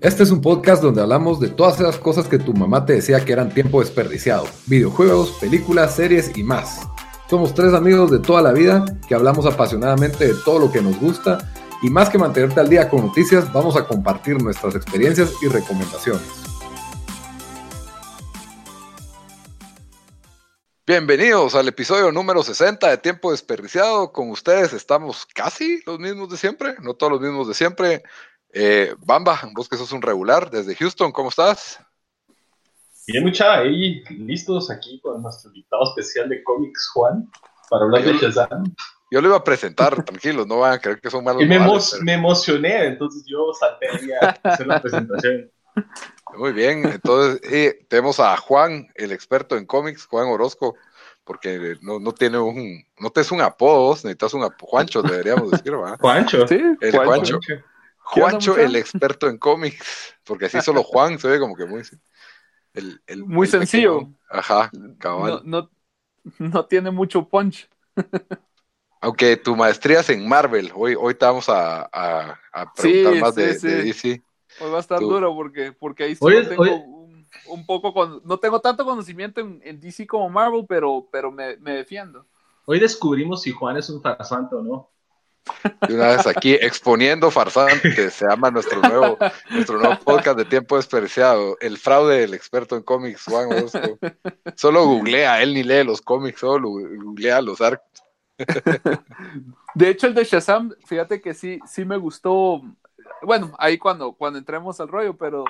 Este es un podcast donde hablamos de todas esas cosas que tu mamá te decía que eran tiempo desperdiciado. Videojuegos, películas, series y más. Somos tres amigos de toda la vida que hablamos apasionadamente de todo lo que nos gusta y más que mantenerte al día con noticias, vamos a compartir nuestras experiencias y recomendaciones. Bienvenidos al episodio número 60 de Tiempo Desperdiciado. Con ustedes estamos casi los mismos de siempre, no todos los mismos de siempre. Eh, Bamba, vos que sos un regular desde Houston, ¿cómo estás? Bien, mucha, ahí listos aquí con nuestro invitado especial de cómics, Juan, para hablar de Shazam. Yo lo iba a presentar, tranquilos, no van a creer que son malos. Y me, me emocioné, entonces yo salté a hacer la presentación. Muy bien, entonces eh, tenemos a Juan, el experto en cómics, Juan Orozco, porque no, no tiene un, no te es un apodo, necesitas un apodo, Juancho, deberíamos decir, ¿verdad? Juancho, sí, el Juancho. Juancho, el experto en cómics, porque así solo Juan se ve como que muy... El, el, muy sencillo. Ajá, cabal. No, no, tiene mucho punch. Aunque tu maestría es en Marvel, hoy, hoy te vamos a, a, preguntar más de, DC. Hoy va a estar duro porque, porque ahí solo tengo Un, poco, con, no tengo tanto conocimiento en, en, DC como Marvel, pero, pero me, me defiendo. Hoy descubrimos si Juan es un farsante o no. Y una vez aquí exponiendo farsantes, se llama nuestro nuevo, nuestro nuevo podcast de tiempo desperdiciado, el fraude del experto en cómics, Juan Orozco. Solo googlea, él ni lee los cómics, solo googlea los arcos. De hecho, el de Shazam, fíjate que sí, sí me gustó. Bueno, ahí cuando, cuando entremos al rollo, pero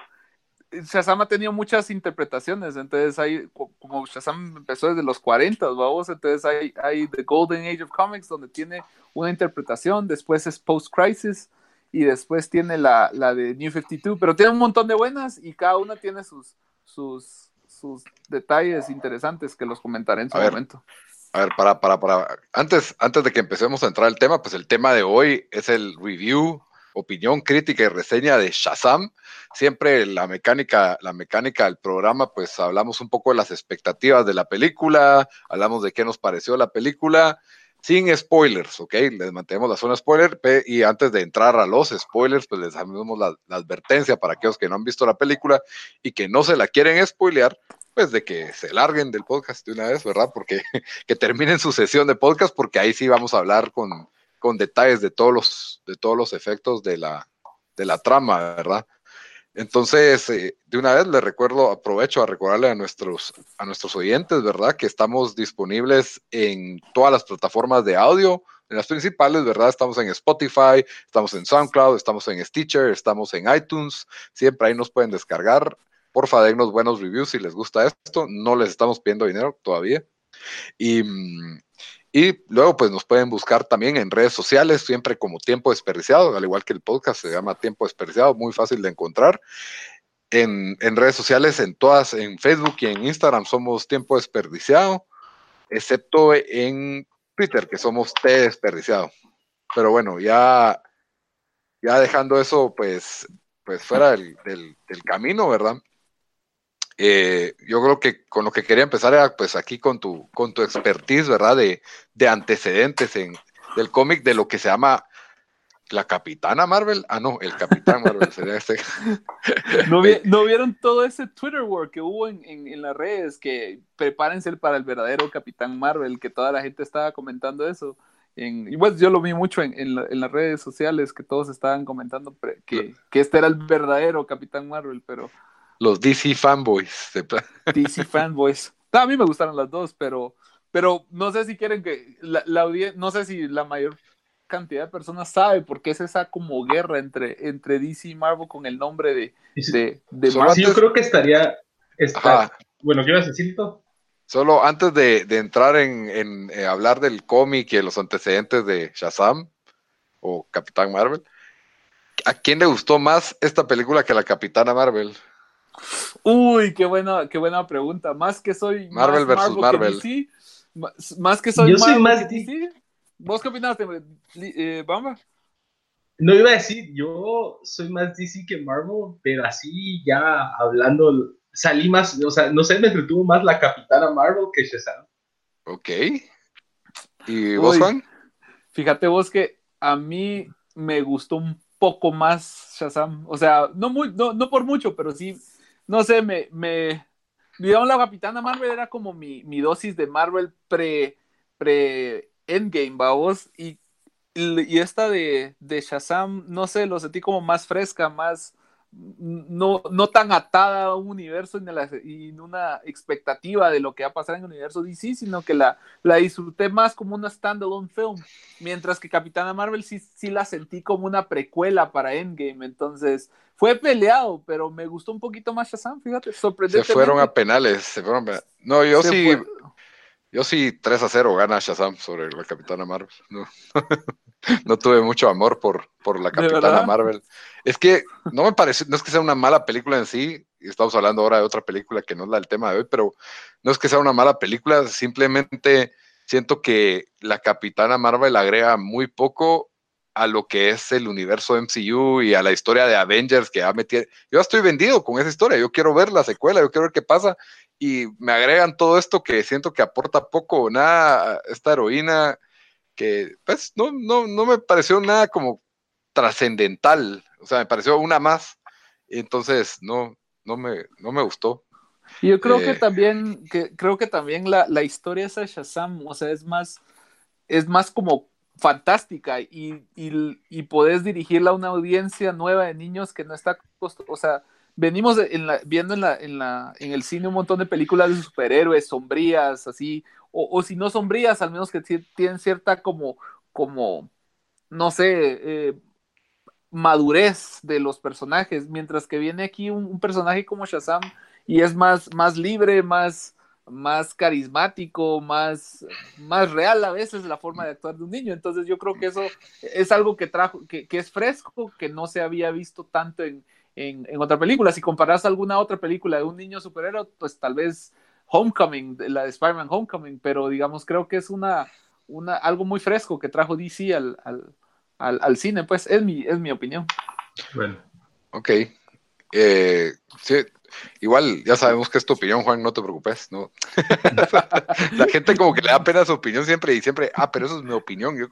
Shazam ha tenido muchas interpretaciones, entonces hay, como Shazam empezó desde los 40, vamos, entonces hay, hay The Golden Age of Comics, donde tiene una interpretación, después es Post Crisis, y después tiene la, la, de New 52, pero tiene un montón de buenas y cada una tiene sus, sus, sus detalles interesantes que los comentaré en su momento. A ver, para, para, para, antes, antes de que empecemos a entrar al tema, pues el tema de hoy es el review opinión, crítica y reseña de Shazam. Siempre la mecánica, la mecánica del programa, pues hablamos un poco de las expectativas de la película, hablamos de qué nos pareció la película, sin spoilers, ¿ok? Les mantenemos la zona spoiler y antes de entrar a los spoilers, pues les damos la, advertencia para aquellos que no han visto la película y que no se la quieren spoilear, pues de que se larguen del podcast de una vez, ¿verdad? Porque que terminen su sesión de podcast, porque ahí sí vamos a hablar con, con detalles de todos los, de todos los efectos de la, de la trama, ¿verdad? Entonces, eh, de una vez le recuerdo, aprovecho a recordarle a nuestros, a nuestros oyentes, ¿verdad? Que estamos disponibles en todas las plataformas de audio, en las principales, ¿verdad? Estamos en Spotify, estamos en SoundCloud, estamos en Stitcher, estamos en iTunes, siempre ahí nos pueden descargar. Porfa, dennos buenos reviews si les gusta esto, no les estamos pidiendo dinero todavía. Y, mm, y luego, pues nos pueden buscar también en redes sociales, siempre como Tiempo Desperdiciado, al igual que el podcast se llama Tiempo Desperdiciado, muy fácil de encontrar. En, redes sociales, en todas, en Facebook y en Instagram somos Tiempo Desperdiciado, excepto en Twitter, que somos T Desperdiciado. Pero bueno, ya, ya dejando eso, pues, pues fuera del, del camino, ¿verdad? Eh, yo creo que con lo que quería empezar era pues aquí con tu, con tu expertise, ¿verdad? De, de antecedentes en, del cómic de lo que se llama la Capitana Marvel. Ah, no, el Capitán Marvel sería este. ¿No, vieron todo ese Twitter work que hubo en, en, las redes? Que prepárense para el verdadero Capitán Marvel, que toda la gente estaba comentando eso. En, y pues yo lo vi mucho en, en, en, las redes sociales, que todos estaban comentando que, que este era el verdadero Capitán Marvel, pero los DC fanboys. DC fanboys. a mí me gustaron las dos, pero, pero no sé si quieren que la, audiencia, no sé si la mayor cantidad de personas sabe por qué es esa como guerra entre, entre DC y Marvel con el nombre de, de, de Sí, yo creo que estaría, bueno, ¿qué ibas a decir Solo antes de, entrar en, eh, hablar del cómic y los antecedentes de Shazam o Capitán Marvel, ¿a quién le gustó más esta película que la Capitana Marvel? Uy, qué buena, qué buena pregunta. Más que soy Marvel versus Marvel. más que soy Yo soy más DC. ¿Vos qué opinaste, eh, Bamba? No iba a decir, yo soy más DC que Marvel, pero así ya hablando, salí más, o sea, no sé, me entretuvo más la Capitana Marvel que Shazam. Ok. ¿Y vos, Juan? Fíjate vos que a mí me gustó un poco más Shazam. O sea, no, muy, no, no por mucho, pero sí, no sé, me, me, digamos, la Capitana Marvel era como mi, mi dosis de Marvel pre, pre Endgame, vamos, y, y esta de, de Shazam, no sé, lo sentí como más fresca, más, no, no tan atada a un universo y en una expectativa de lo que va a pasar en el universo DC, sino que la, la disfruté más como una standalone film, mientras que Capitana Marvel sí, sí la sentí como una precuela para Endgame, entonces fue peleado, pero me gustó un poquito más Shazam, fíjate, sorprendentemente. Se fueron a penales, se fueron No, yo sí, yo sí 3 a 0 gana Shazam sobre la Capitana Marvel. No, no tuve mucho amor por, por la Capitana Marvel. Es que no me parece, no es que sea una mala película en sí, estamos hablando ahora de otra película que no es la del tema de hoy, pero no es que sea una mala película, simplemente siento que la Capitana Marvel agrega muy poco a lo que es el universo MCU y a la historia de Avengers que ha metido. Yo estoy vendido con esa historia, yo quiero ver la secuela, yo quiero ver qué pasa y me agregan todo esto que siento que aporta poco o nada esta heroína que pues no, no, no me pareció nada como trascendental, o sea, me pareció una más, entonces no, no me, no me gustó. Y yo creo que eh, también, que creo que también la, la historia esa de Shazam, o sea, es más, es más como fantástica y, y, podés dirigirla a una audiencia nueva de niños que no está, o sea, venimos viendo en, la, en, la, en el cine un montón de películas de superhéroes sombrías, así, o, si no sombrías, al menos que tienen cierta como, como no sé, eh, madurez de los personajes, mientras que viene aquí un, personaje como Shazam y es más, más libre, más, más carismático, más, más real a veces la forma de actuar de un niño. Entonces yo creo que eso es algo que trajo, que, que es fresco, que no se había visto tanto en, en, otra película. Si comparas alguna otra película de un niño superhéroe, pues tal vez Homecoming, la de Spider-Man Homecoming, pero digamos, creo que es una, una, algo muy fresco que trajo DC al, al, al, cine, pues es mi, es mi opinión. Bueno. Ok. Eh, sí, igual ya sabemos que es tu opinión, Juan, no te preocupes, ¿no? la gente como que le da pena su opinión siempre y siempre, ah, pero eso es mi opinión. Yo,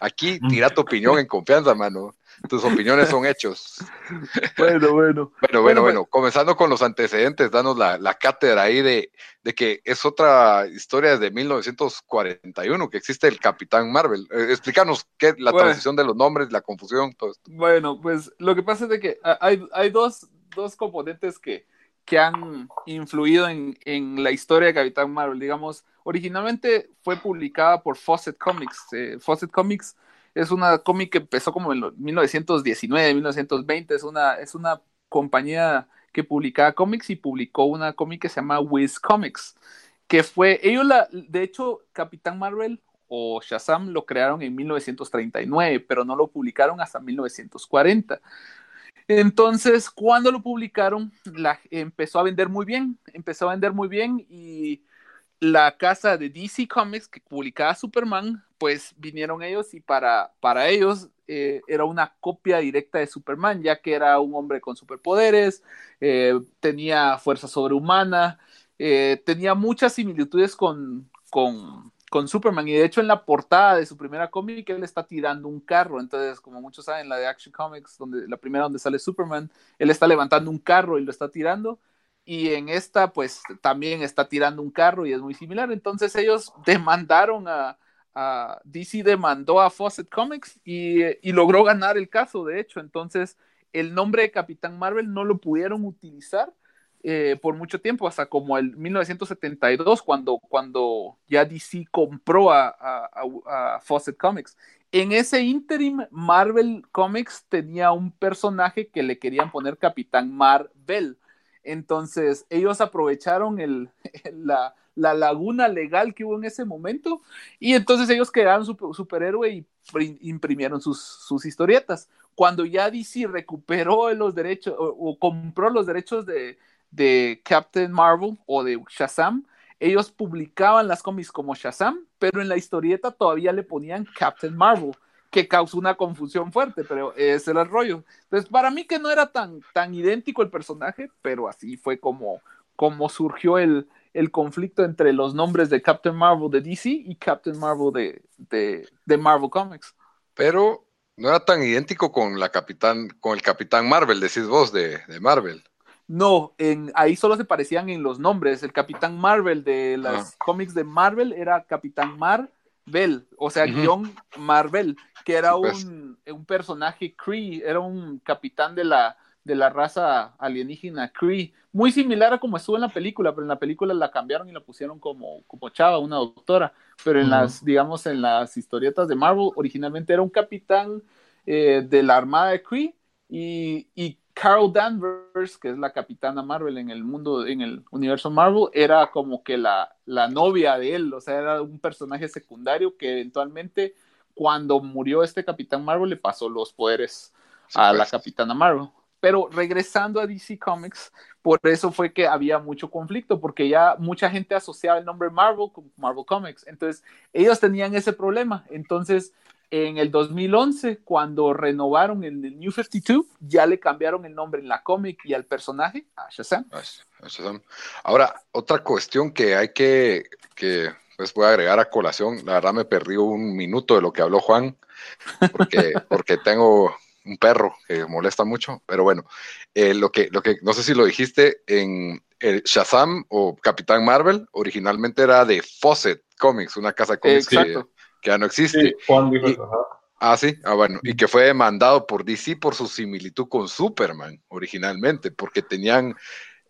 aquí tira tu opinión en confianza, mano. Tus opiniones son hechos. Bueno, bueno. Bueno, bueno, bueno. Comenzando con los antecedentes, danos la, la cátedra ahí de, de, que es otra historia de 1941, que existe el Capitán Marvel. Eh, explícanos qué, la transición de los nombres, la confusión, todo esto. Bueno, pues lo que pasa es de que hay, hay dos, dos componentes que, que han influido en, en, la historia de Capitán Marvel. Digamos, originalmente fue publicada por Fawcett Comics. Eh, Fawcett Comics es una cómic que empezó como en 1919, 1920, es una, es una compañía que publicaba cómics y publicó una cómic que se llama Wiz Comics, que fue, ellos la, de hecho, Capitán Marvel o Shazam lo crearon en 1939, pero no lo publicaron hasta 1940. Entonces, cuando lo publicaron, la, empezó a vender muy bien, empezó a vender muy bien y la casa de DC Comics que publicaba Superman, pues vinieron ellos y para, para ellos eh, era una copia directa de Superman, ya que era un hombre con superpoderes, eh, tenía fuerza sobrehumana, eh, tenía muchas similitudes con, con, con, Superman y de hecho en la portada de su primera cómic él está tirando un carro, entonces como muchos saben, la de Action Comics, donde, la primera donde sale Superman, él está levantando un carro y lo está tirando y en esta pues también está tirando un carro y es muy similar. Entonces ellos demandaron a, DC, demandó a Fawcett Comics y, y, logró ganar el caso, de hecho. Entonces el nombre de Capitán Marvel no lo pudieron utilizar eh, por mucho tiempo, hasta como el 1972, cuando, cuando ya DC compró a, a, a Fawcett Comics. En ese interim, Marvel Comics tenía un personaje que le querían poner Capitán Marvel entonces, ellos aprovecharon el, la, laguna legal que hubo en ese momento y entonces ellos crearon su superhéroe y imprimieron sus, historietas. Cuando ya DC recuperó los derechos o, compró los derechos de, de, Captain Marvel o de Shazam, ellos publicaban las cómics como Shazam, pero en la historieta todavía le ponían Captain Marvel que causó una confusión fuerte, pero ese es el rollo. Entonces, para mí que no era tan, tan idéntico el personaje, pero así fue como, como surgió el, el conflicto entre los nombres de Captain Marvel de DC y Captain Marvel de, de, Marvel Comics. Pero no era tan idéntico con la Capitán, con el Capitán Marvel, decís vos, de, de Marvel. No, en, ahí solo se parecían en los nombres. El Capitán Marvel de las cómics de Marvel era Capitán Marvel, o sea, guion Marvel, que era un, un, personaje Kree, era un capitán de la, de la raza alienígena Kree, muy similar a como estuvo en la película, pero en la película la cambiaron y la pusieron como, como chava, una doctora, pero en las, digamos, en las historietas de Marvel, originalmente era un capitán eh, de la armada de Kree y, y Carol Danvers, que es la capitana Marvel en el mundo, en el universo Marvel, era como que la, la novia de él, o sea, era un personaje secundario que eventualmente cuando murió este Capitán Marvel le pasó los poderes a la pues. Capitana Marvel. Pero regresando a DC Comics, por eso fue que había mucho conflicto, porque ya mucha gente asociaba el nombre Marvel con Marvel Comics. Entonces, ellos tenían ese problema. Entonces, en el 2011, cuando renovaron el New 52, ya le cambiaron el nombre en la cómic y al personaje a Shazam. Ahora, otra cuestión que hay que, que pues voy a agregar a colación, la verdad me perdí un minuto de lo que habló Juan, porque, porque tengo un perro que molesta mucho, pero bueno, eh, lo, que, lo que, no sé si lo dijiste, en el Shazam o Capitán Marvel, originalmente era de Fawcett Comics, una casa de cómics que, que ya no existe. Sí, Juan Y-. Ah, sí, ah, bueno, y que fue demandado por DC por su similitud con Superman originalmente, porque tenían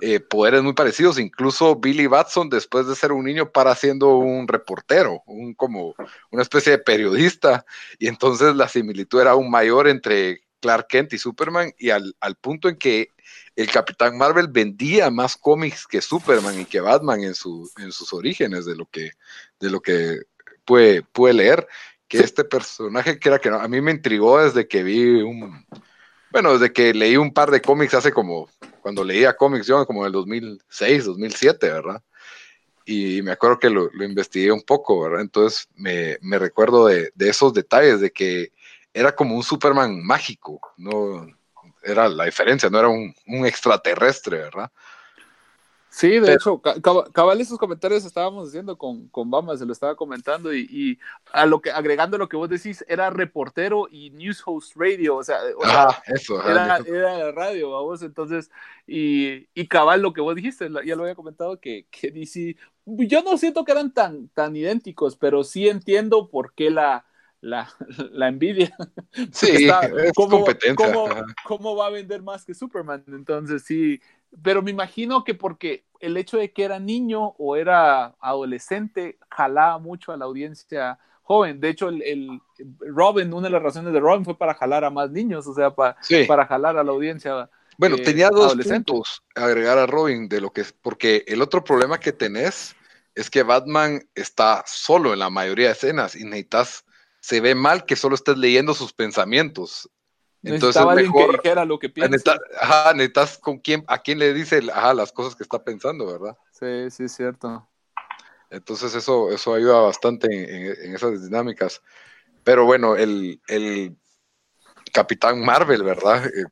eh, poderes muy parecidos. Incluso Billy Batson, después de ser un niño, para siendo un reportero, un como una especie de periodista, y entonces la similitud era aún mayor entre Clark Kent y Superman, y al, al punto en que el Capitán Marvel vendía más cómics que Superman y que Batman en, su, en sus orígenes de lo que, de lo que pude, pude leer que este personaje que era que no, a mí me intrigó desde que vi un, bueno, desde que leí un par de cómics hace como, cuando leía cómics yo, como en el 2006, 2007, ¿verdad? Y me acuerdo que lo, lo investigué un poco, ¿verdad? Entonces me, me recuerdo de, de, esos detalles, de que era como un Superman mágico, no era la diferencia, no era un, un extraterrestre, ¿verdad? Sí, de Pero, hecho, cabal esos comentarios estábamos diciendo con, con Bama, se lo estaba comentando y, y, a lo que agregando lo que vos decís, era reportero y news host radio, o sea, ah, eso, era, era radio, vos, entonces, y, y, cabal lo que vos dijiste, ya lo había comentado, que, que DC, yo no siento que eran tan, tan idénticos, pero sí entiendo por qué la, la, la envidia. Sí, está, es ¿cómo, competencia. ¿cómo, ¿Cómo va a vender más que Superman? Entonces, sí, pero me imagino que porque el hecho de que era niño o era adolescente jalaba mucho a la audiencia joven. De hecho, el, el, Robin, una de las razones de Robin fue para jalar a más niños, o sea, para, sí. para jalar a la audiencia. Bueno, eh, tenía dos puntos a agregar a Robin de lo que es, porque el otro problema que tenés es que Batman está solo en la mayoría de escenas y necesitas, se ve mal que solo estés leyendo sus pensamientos. Entonces es mejor, que dijera lo que piensa. Necesitas, ajá, necesitas con quién, a quién le dice ajá, las cosas que está pensando, ¿verdad? Sí, sí, es cierto. Entonces eso, eso ayuda bastante en, en, en esas dinámicas. Pero bueno, el, el Capitán Marvel, ¿verdad? Eh,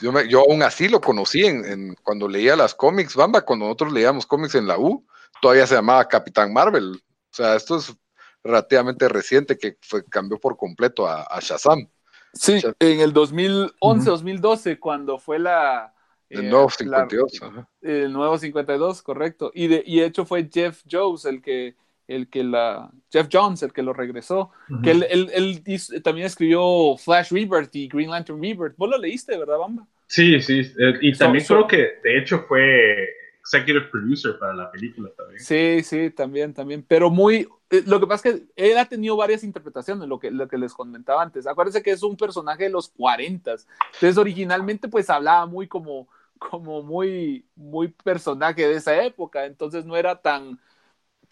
yo, me, yo aún así lo conocí en, en, cuando leía las cómics, Bamba, cuando nosotros leíamos cómics en la U, todavía se llamaba Capitán Marvel. O sea, esto es relativamente reciente que fue, cambió por completo a, a Shazam. Sí, en el 2011, uh -huh. 2012, cuando fue la... El eh, nuevo 52. La, el nuevo 52, correcto. Y de, y de hecho fue Jeff Jones el que, el que la... Jeff Jones el que lo regresó. Uh -huh. Que él, él, él hizo, también escribió Flash Rebirth y Green Lantern Rebirth. ¿Vos lo leíste, verdad, Bamba? Sí, sí. Eh, y también so, creo so, que, de hecho, fue executive producer para la película también. Sí, sí, también, también. Pero muy. Eh, lo que pasa es que él ha tenido varias interpretaciones, lo que, lo que les comentaba antes. Acuérdense que es un personaje de los 40. Entonces, originalmente, pues hablaba muy como, como muy, muy personaje de esa época. Entonces, no era tan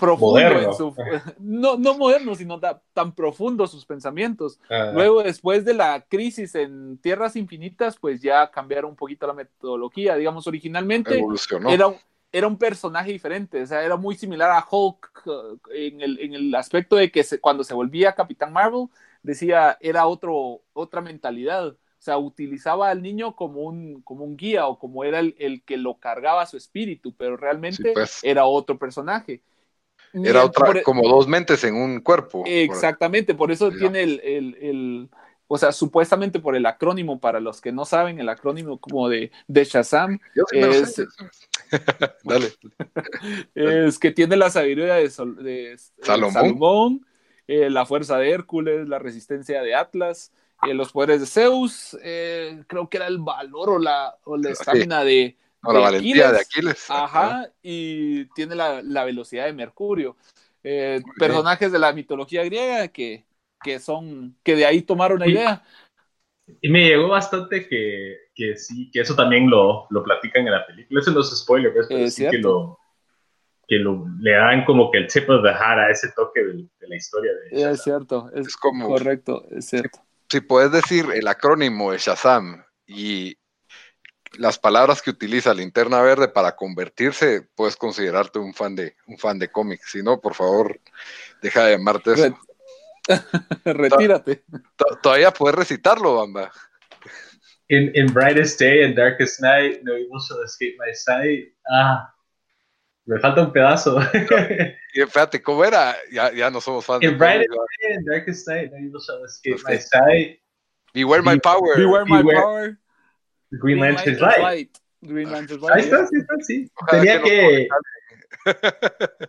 profundo moderno. en su. No, no moderno, sino da, tan profundo sus pensamientos. Ah. Luego, después de la crisis en Tierras Infinitas, pues ya cambiaron un poquito la metodología. Digamos, originalmente era era un personaje diferente, o sea, era muy similar a Hulk uh, en, el, en, el, aspecto de que se, cuando se volvía Capitán Marvel, decía, era otro, otra mentalidad, o sea, utilizaba al niño como un, como un guía o como era el, el que lo cargaba su espíritu, pero realmente sí, pues. era otro personaje. Era otra, por, como dos mentes en un cuerpo. Exactamente, por eso sí, tiene el, el, o sea, supuestamente por el acrónimo, para los que no saben, el acrónimo como de, de Shazam es, Dale. es que tiene la sabiduría de, de Salomón, eh, la fuerza de Hércules, la resistencia de Atlas, eh, los poderes de Zeus, eh, creo que era el valor o la, o la estamina de, la valentía de Aquiles. Ajá, y tiene la, la velocidad de Mercurio. personajes de la mitología griega que, que son, que de ahí tomaron la idea. Y me llegó bastante que, que sí, que eso también lo, lo platican en la película. Eso no es spoiler, pero sí que lo, que lo, le dan como que el tip of the hat a ese toque de, la historia. De es cierto, es, como, correcto, es cierto. Si, puedes decir el acrónimo de Shazam y las palabras que utiliza Linterna Verde para convertirse, puedes considerarte un fan de un fan de cómics. Si no, por favor, deja de llamarte eso. Retírate. Todavía puedes recitarlo, Bamba. In, in brightest day and darkest night, no evil shall escape my sight. Ah, me falta un pedazo. y espérate, ¿cómo era? Ya, ya no somos fans. In brightest day and darkest night, no evil shall escape my sight. Beware my power. Beware my power. Green, Lantern's light. Green Lantern's light. Ahí está, sí está, sí. Tenía que...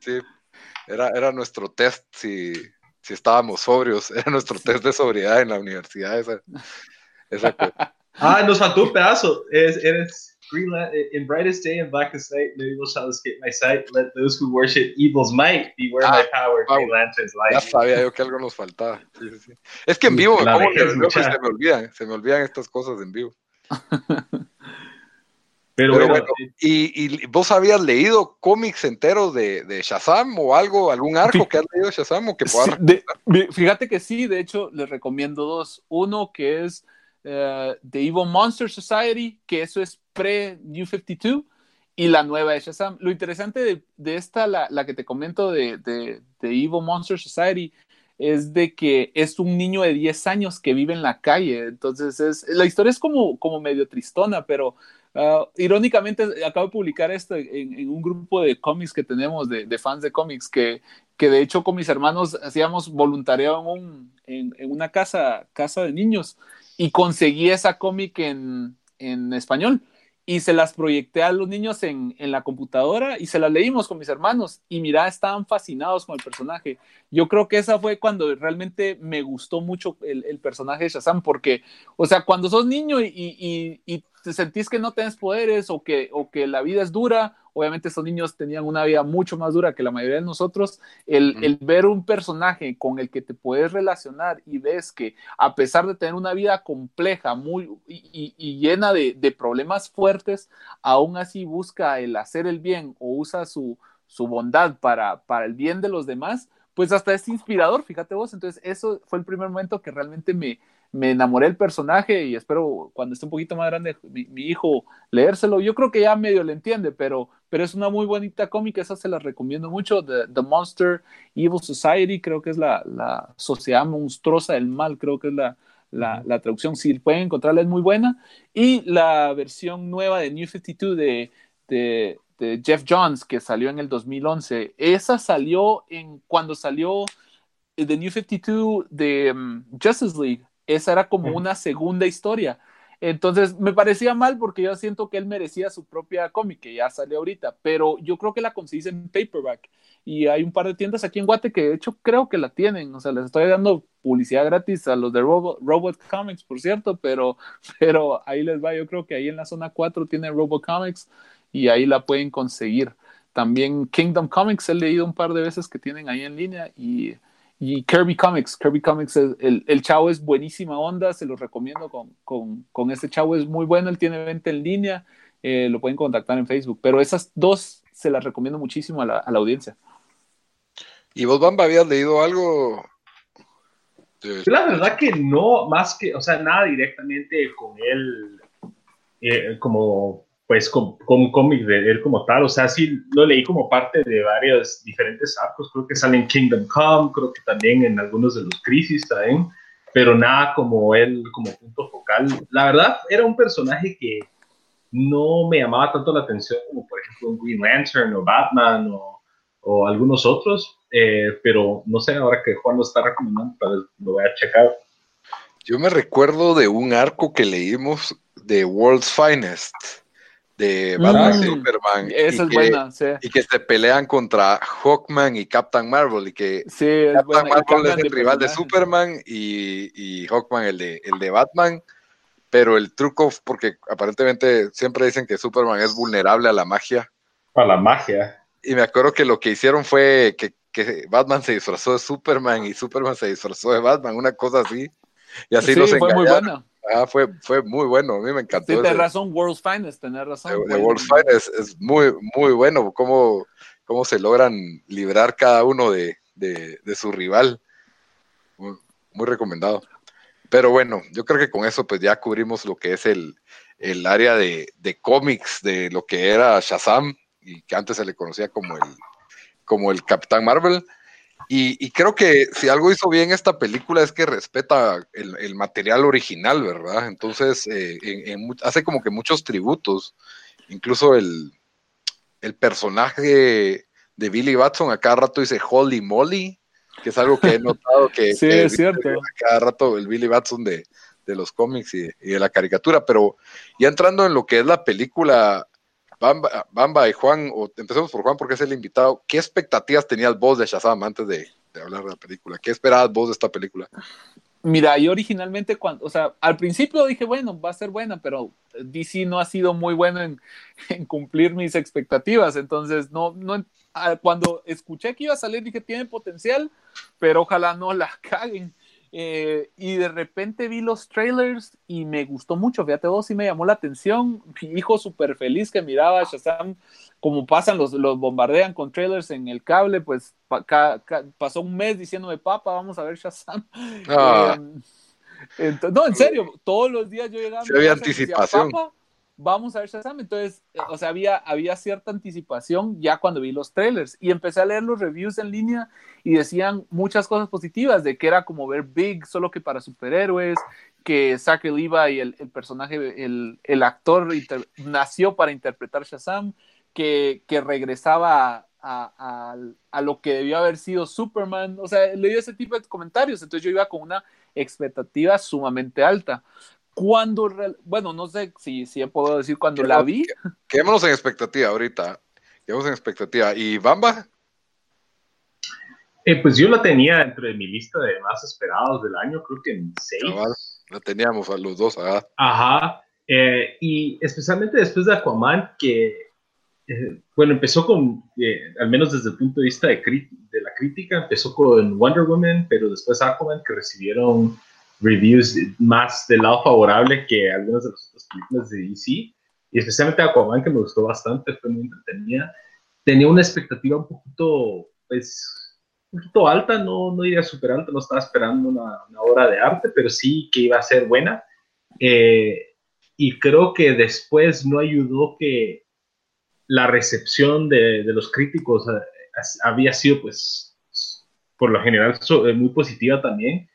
sí. Era, era nuestro test si, si estábamos sobrios, era nuestro test de sobriedad en la universidad. Esa, esa ah, nos faltó un pedazo. Es, eres Green in brightest day and blackest night, no evil shall escape my sight. Let those who worship evil's might beware ah, my power. Green Lantern's light. Ya sabía yo que algo nos faltaba. Sí, sí. Es que en vivo, ¿cómo que se me olvidan? Se me olvidan estas cosas en vivo. Pero, bueno, ¿y, vos habías leído cómics enteros de, de, Shazam o algo, algún arco que has leído de Shazam o que Fíjate que sí, de hecho les recomiendo dos. Uno que es uh, The Evil Monster Society, que eso es pre-New 52, y la nueva de Shazam. Lo interesante de, de esta, la, la, que te comento de, de, de Evil Monster Society, es de que es un niño de 10 años que vive en la calle. Entonces, es, la historia es como, como medio tristona, pero uh, irónicamente acabo de publicar esto en, un grupo de cómics que tenemos, de, de, fans de cómics, que, que de hecho con mis hermanos hacíamos voluntariado en, un, en, en una casa, casa de niños y conseguí esa cómic en, en español y se las proyecté a los niños en, en, la computadora y se las leímos con mis hermanos y mira, estaban fascinados con el personaje. Yo creo que esa fue cuando realmente me gustó mucho el, el personaje de Shazam porque, o sea, cuando sos niño y, y, y, te sentís que no tienes poderes o que, o que la vida es dura obviamente estos niños tenían una vida mucho más dura que la mayoría de nosotros, el, el, ver un personaje con el que te puedes relacionar y ves que a pesar de tener una vida compleja muy, y, y, llena de, de, problemas fuertes, aún así busca el hacer el bien o usa su, su bondad para, para el bien de los demás, pues hasta es inspirador, fíjate vos. Entonces, eso fue el primer momento que realmente me, me enamoré del personaje y espero cuando esté un poquito más grande mi, hijo leérselo. Yo creo que ya medio le entiende, pero, pero es una muy bonita cómica, esa se la recomiendo mucho. The, The Monster Evil Society, creo que es la, la, sociedad monstruosa del mal, creo que es la, la, la, traducción. Si pueden encontrarla, es muy buena. Y la versión nueva de New 52 de, de, de Jeff Johns, que salió en el 2011, esa salió en cuando salió The New 52 de um, Justice League esa era como una segunda historia. Entonces me parecía mal porque yo siento que él merecía su propia cómic, que ya sale ahorita, pero yo creo que la conseguís en paperback. Y hay un par de tiendas aquí en Guate que de hecho creo que la tienen. O sea, les estoy dando publicidad gratis a los de Robot, Robot Comics, por cierto, pero, pero ahí les va. Yo creo que ahí en la zona 4 tienen Robot Comics y ahí la pueden conseguir. También Kingdom Comics he leído un par de veces que tienen ahí en línea y y Kirby Comics, Kirby Comics, el, el chavo es buenísima onda, se lo recomiendo con, con, con, este chavo, es muy bueno, él tiene venta en línea, eh, lo pueden contactar en Facebook, pero esas dos se las recomiendo muchísimo a la, a la audiencia. ¿Y vos, Bamba, habías leído algo? La verdad que no, más que, o sea, nada directamente con él, eh, como pues como, un cómic de él como tal, o sea, sí lo leí como parte de varios diferentes arcos, creo que sale en Kingdom Come, creo que también en algunos de los Crisis también, pero nada como él como punto focal. La verdad, era un personaje que no me llamaba tanto la atención como por ejemplo un Green Lantern o Batman o, o algunos otros, eh, pero no sé, ahora que Juan lo está recomendando, tal vez lo voy a checar. Yo me recuerdo de un arco que leímos de World's Finest, de Batman y Mm, Superman. Esa y es que, buena, sí. Y que se pelean contra Hawkman y Captain Marvel y que Sí, Captain buena. Marvel es el de rival de. Superman y, y Hawkman el de, el de Batman. Pero el truco, porque aparentemente siempre dicen que Superman es vulnerable a la magia. Para la magia. Y me acuerdo que lo que hicieron fue que, que Batman se disfrazó de Superman y Superman se disfrazó de Batman, una cosa así. Y así Sí, los fue muy buena. Ah, fue, fue muy bueno, a mí me encantó. Sí, tenés razón, World's Finest, tenés razón. de, de Bueno. World's Finest es, es muy, muy bueno cómo, cómo se logran librar cada uno de, de- de su rival. Muy, muy recomendado. Pero bueno, yo creo que con eso pues ya cubrimos lo que es el, el área de, de cómics de lo que era Shazam y que antes se le conocía como el, como el Capitán Marvel. Y, y creo que si algo hizo bien esta película es que respeta el, el material original, ¿verdad? Entonces eh, en- en mu- hace como que muchos tributos, incluso el, el personaje de Billy Batson a cada rato dice Holy Molly, que es algo que he notado que, Sí, que es cierto. a cada rato el Billy Batson de, de los cómics y, y de la caricatura, pero ya entrando en lo que es la película, Bamba, Bamba y Juan, o empecemos por Juan porque es el invitado, ¿qué expectativas tenías vos de Shazam antes de, hablar de la película? ¿Qué esperabas vos de esta película? Mira, yo originalmente, cuando, o sea, al principio dije, bueno, va a ser buena, pero DC no ha sido muy bueno en, en cumplir mis expectativas. Entonces, no, no, cuando escuché que iba a salir, dije, tiene potencial, pero ojalá no la caguen. Eh, y de repente vi los trailers y me gustó mucho. Fíjate vos, sí me llamó la atención. Mi hijo súper feliz que miraba a Shazam, como pasan, los, los bombardean con trailers en el cable, pues pa- ca- ca- pasó un mes diciéndome, papá, vamos a ver Shazam. Ah. Eh, ento- no, en serio, todos los días yo llegaba. mi había y decía, anticipación. "Papá, vamos a ver Shazam. Entonces, eh, o sea, había, había cierta anticipación ya cuando vi los trailers y empecé a leer los reviews en línea y decían muchas cosas positivas de que era como ver Big, solo que para superhéroes, que Zachary Levi, el, el personaje, el, el actor, inter- nació para interpretar Shazam, que, que regresaba a, a- a lo que debió haber sido Superman. O sea, leí ese tipo de comentarios, entonces yo iba con una expectativa sumamente alta. Cuando, bueno, no sé si, si puedo decir cuando la vi, Quedémonos en expectativa ahorita. Quedémonos en expectativa. ¿Y Bamba? Eh, pues yo la tenía dentro de mi lista de más esperados del año, creo que en seis. Cabal. La teníamos a los dos, ¿verdad? Ajá. Eh, y especialmente después de Aquaman, que, eh, bueno, empezó con, eh, al menos desde el punto de vista de, de la crítica, empezó con Wonder Woman, pero después Aquaman, que recibieron reviews más del lado favorable que algunas de las otras películas de DC. Y especialmente Aquaman, que me gustó bastante, fue muy entretenida. Tenía una expectativa un poquito, pues, un poquito alta, no, no diría súper alta, no estaba esperando una, una obra de arte, pero sí que iba a ser buena. Eh, y creo que después no ayudó que la recepción de, de los críticos eh, as- había sido, pues, por lo general so- eh, muy positiva también.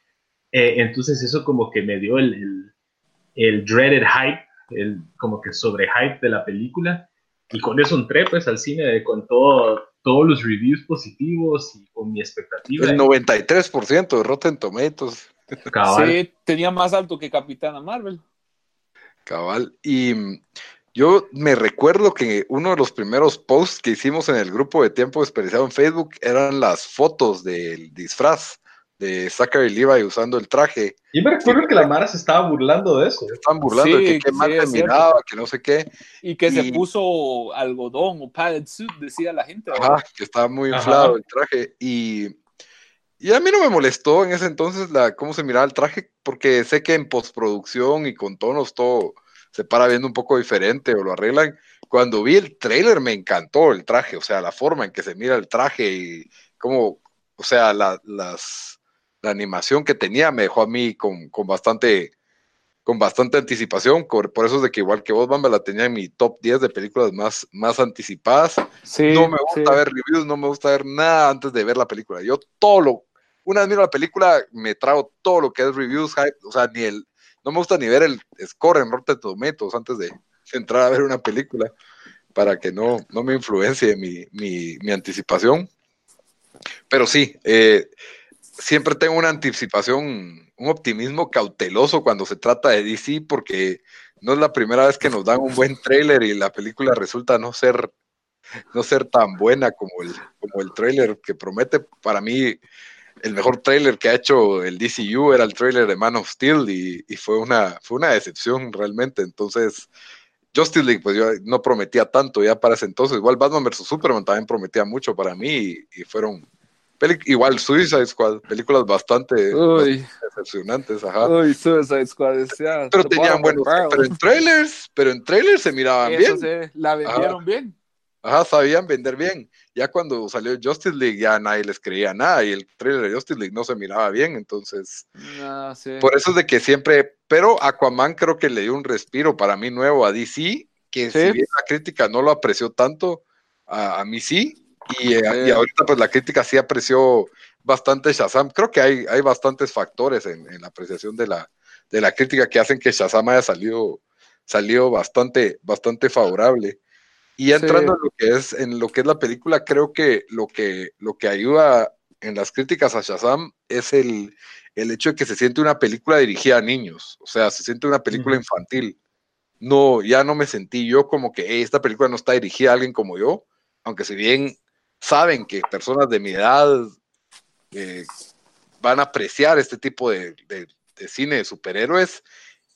Eh, entonces eso como que me dio el, el, el dreaded hype, el como que sobre hype de la película. Y con eso entré pues al cine con todo, todos los reviews positivos y con mi expectativa. El 93% de Rotten Tomatoes. Cabal. sí, tenía más alto que Capitana Marvel. Cabal. Y mm, yo me recuerdo que uno de los primeros posts que hicimos en el grupo de tiempo desperdiciado en Facebook eran las fotos del disfraz de Zachary Levi usando el traje. Yo me recuerdo que la Mara se estaba burlando de eso. Se Estaban burlando de Sí, que qué sí, mal cierto. miraba, que no sé qué. Y que se puso algodón o padded suit, decía la gente. Ajá, que estaba muy Ajá. inflado el traje. Y, y a mí no me molestó en ese entonces la, cómo se miraba el traje, porque sé que en postproducción y con tonos todo se para viendo un poco diferente o lo arreglan. Cuando vi el trailer me encantó el traje, o sea, la forma en que se mira el traje y cómo, o sea, la, las, la animación que tenía me dejó a mí con, con bastante con bastante anticipación, por, por eso es de que igual que vos, Bamba, la tenía en mi top 10 de películas más, más anticipadas. Sí, no me gusta sí. ver reviews, no me gusta ver nada antes de ver la película. Yo todo lo, una vez miro la película, me trago todo lo que es reviews, hype, o sea, ni el, no me gusta ni ver el score en Rotten Tomatoes antes de entrar a ver una película, para que no, no me influencie mi, mi, mi anticipación. Pero sí, eh, siempre tengo una anticipación un optimismo cauteloso cuando se trata de DC porque no es la primera vez que nos dan un buen trailer y la película resulta no ser no ser tan buena como el, como el trailer que promete. Para mí, el mejor trailer que ha hecho el DCU era el trailer de Man of Steel y, fue, una, fue una decepción realmente. Entonces, Justice League, pues yo no prometía tanto ya para ese entonces. Igual Batman vs. Superman también prometía mucho para mí y, fueron igual Suicide Squad, películas bastante, decepcionantes, ajá. Uy, Suicide Squad, pero tenían buenos, pero en trailers, pero en trailers se miraban bien. la vendieron bien. Ajá, sabían vender bien. Ya cuando salió Justice League ya nadie les creía nada y el trailer de Justice League no se miraba bien, entonces... Por eso es de que siempre... Pero Aquaman creo que le dio un respiro para mí nuevo a DC, que si bien la crítica no lo apreció tanto, a, mí sí. Y, eh, y, ahorita pues la crítica sí apreció bastante Shazam. Creo que hay, hay bastantes factores en, en la apreciación de la, de la crítica que hacen que Shazam haya salido, salido bastante, bastante favorable. Y entrando en lo que es en lo que es la película, creo que lo que lo que ayuda en las críticas a Shazam es el, el hecho de que se siente una película dirigida a niños, o sea, se siente una película infantil. No, ya no me sentí yo como que esta película no está dirigida a alguien como yo, aunque si bien saben que personas de mi edad eh, van a apreciar este tipo de, de, de cine de superhéroes,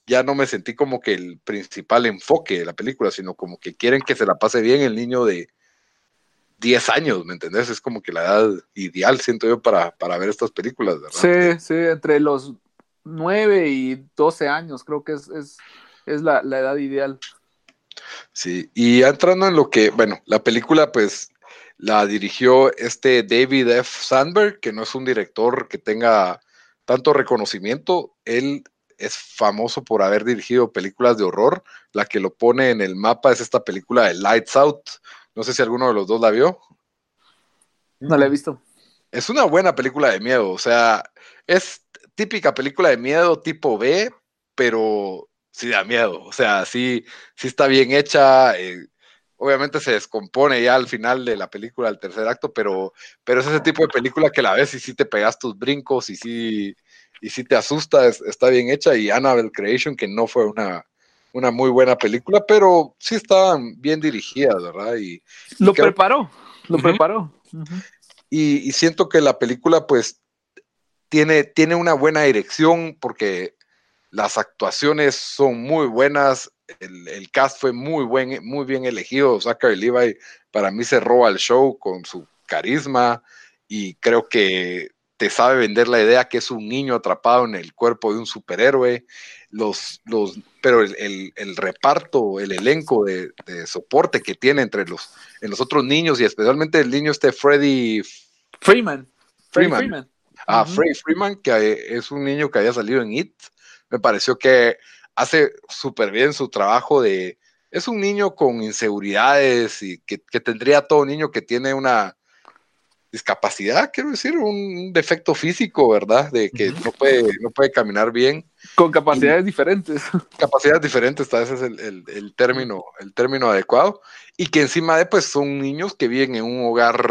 ya no me sentí como que el principal enfoque de la película, sino como que quieren que se la pase bien el niño de 10 años, ¿me entendés? Es como que la edad ideal, siento yo, para, para ver estas películas, ¿verdad? Sí, sí, entre los 9 y 12 años creo que es, es, la, la, edad ideal. Sí, y entrando en lo que, bueno, la película pues la dirigió este David F. Sandberg, que no es un director que tenga tanto reconocimiento, él es famoso por haber dirigido películas de horror. La que lo pone en el mapa es esta película de Lights Out. No sé si alguno de los dos la vio. No la he visto. Es una buena película de miedo, o sea, es típica película de miedo tipo B, pero sí da miedo, o sea, sí, sí está bien hecha. Eh, obviamente se descompone ya al final de la película, al tercer acto, pero, pero es ese tipo de película que la ves y sí te pegas tus brincos y sí, y si te asusta, está bien hecha. Y Annabelle Creation, que no fue una, una muy buena película, pero sí está bien dirigida, ¿verdad? Y, lo preparó, lo preparó. y, siento que la película, pues, tiene, tiene una buena dirección porque las actuaciones son muy buenas, el, el, cast fue muy, buen, muy bien elegido, Zachary Levi para mí se roba el show con su carisma y creo que te sabe vender la idea que es un niño atrapado en el cuerpo de un superhéroe, los, los, pero el, reparto, el elenco de, soporte que tiene entre los, en los otros niños y especialmente el niño este Freddy Freeman. Freeman. Ah, Freddy Freeman, que es un niño que había salido en It, me pareció que hace súper bien su trabajo de, es un niño con inseguridades y que, que tendría todo niño que tiene una, discapacidad, quiero decir, un defecto físico, ¿verdad? De que no, puede, no puede caminar bien. Con capacidades diferentes. Capacidades diferentes, ese es el, término, el término adecuado. Y que encima de, pues, son niños que viven en un hogar,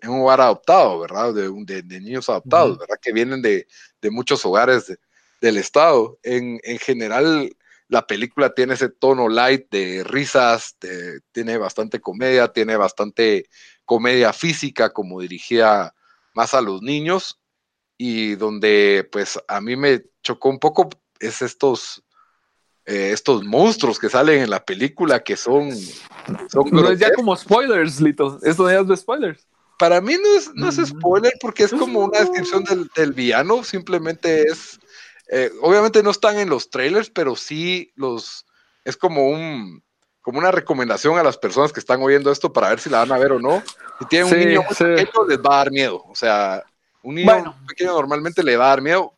en un hogar adoptado, ¿verdad? De, de, niños adoptados, ¿verdad? Que vienen de, muchos hogares del Estado. En, en general, la película tiene ese tono light de risas, tiene bastante comedia, tiene bastante comedia física como dirigía más a los niños. Y donde pues a mí me chocó un poco es estos eh, estos monstruos que salen en la película que son, no es ya como spoilers Lito. Esto ya es de spoilers. Para mí no es, no es mm. spoiler porque es como una descripción del, del villano simplemente es eh, obviamente no están en los trailers pero sí los es como un como una recomendación a las personas que están oyendo esto para ver si la van a ver o no. Si tienen un niño muy pequeño, les va a dar miedo. O sea, un niño pequeño normalmente le va a dar miedo,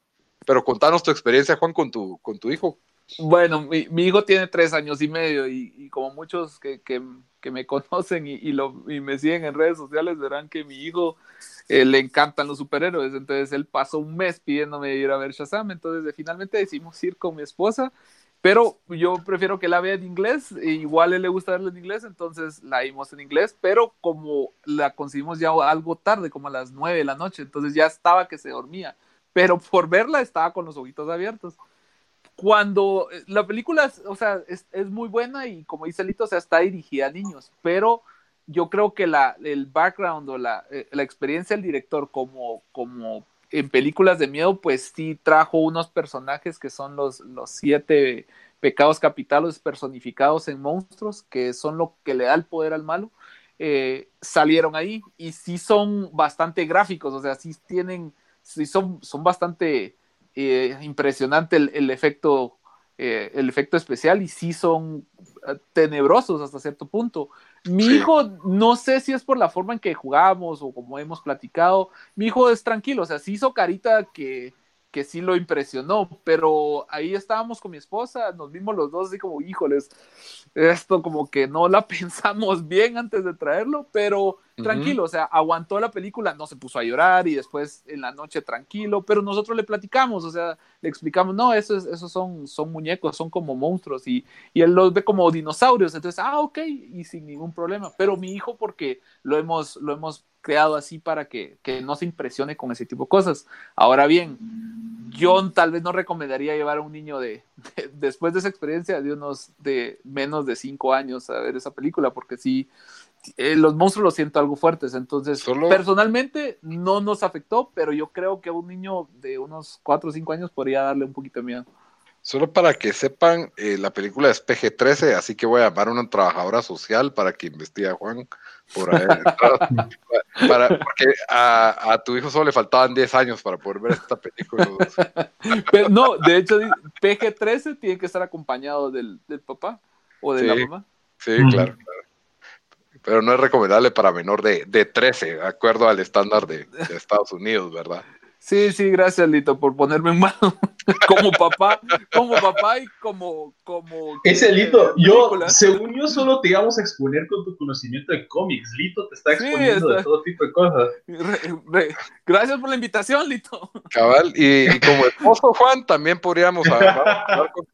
pero contanos tu experiencia, Juan, con tu, con tu hijo. Bueno, mi, hijo tiene tres años y medio y, como muchos que, me conocen y, lo, me siguen en redes sociales verán que mi hijo eh, le encantan los superhéroes. Entonces él pasó un mes pidiéndome ir a ver Shazam. Entonces finalmente decidimos ir con mi esposa pero yo prefiero que la vea en inglés, e igual a él le gusta verla en inglés, entonces la vimos en inglés, pero como la conseguimos ya algo tarde, como a las nueve de la noche, entonces ya estaba que se dormía. pero por verla estaba con los ojitos abiertos. Cuando eh, la película, o sea, es, muy buena y como dice Lito, o sea, está dirigida a niños, pero yo creo que la, el background o la, eh, la experiencia del director como, como en películas de miedo, pues sí trajo unos personajes que son los, los siete pecados capitales personificados en monstruos, que son lo que le da el poder al malo, eh, salieron ahí y sí son bastante gráficos, o sea, sí tienen, sí son, son bastante eh, impresionante el, efecto, eh, el efecto especial y sí son tenebrosos hasta cierto punto. Mi hijo, no sé si es por la forma en que jugamos o como hemos platicado, mi hijo es tranquilo, o sea, sí hizo carita que, que sí lo impresionó, pero ahí estábamos con mi esposa, nos vimos los dos así como, híjoles, esto como que no la pensamos bien antes de traerlo, pero tranquilo, o sea, aguantó la película, no se puso a llorar y después en la noche tranquilo, pero nosotros le platicamos, o sea, le explicamos, no, esos, esos son, son muñecos, son como monstruos y, y él los ve como dinosaurios, entonces, ah, ok, y sin ningún problema, pero mi hijo porque lo hemos, lo hemos creado así para que, no se impresione con ese tipo de cosas. Ahora bien, yo tal vez no recomendaría llevar a un niño de, después de esa experiencia de unos de menos de cinco años a ver esa película, porque sí, eh, los monstruos lo siento algo fuertes. Entonces, personalmente no nos afectó, pero yo creo que a un niño de unos cuatro o cinco años podría darle un poquito de miedo. Solo para que sepan, eh, la película es PG-13, así que voy a llamar a una trabajadora social para que investigue a Juan por ahí. para, porque a, tu hijo solo le faltaban 10 años para poder ver esta película. Pero no, de hecho, PG-13 tiene que estar acompañado del, papá o de la mamá. Sí, claro, claro. Pero no es recomendable para menor de, de 13, de acuerdo al estándar de, de Estados Unidos, ¿verdad? Sí, sí, gracias, Lito, por ponerme en mano. como papá, como papá y como. como Ese Lito, yo, según yo, solo te íbamos a exponer con tu conocimiento de cómics. Lito te está exponiendo de todo tipo de cosas. gracias por la invitación, Lito. Cabal, y, como esposo Juan, también podríamos hablar con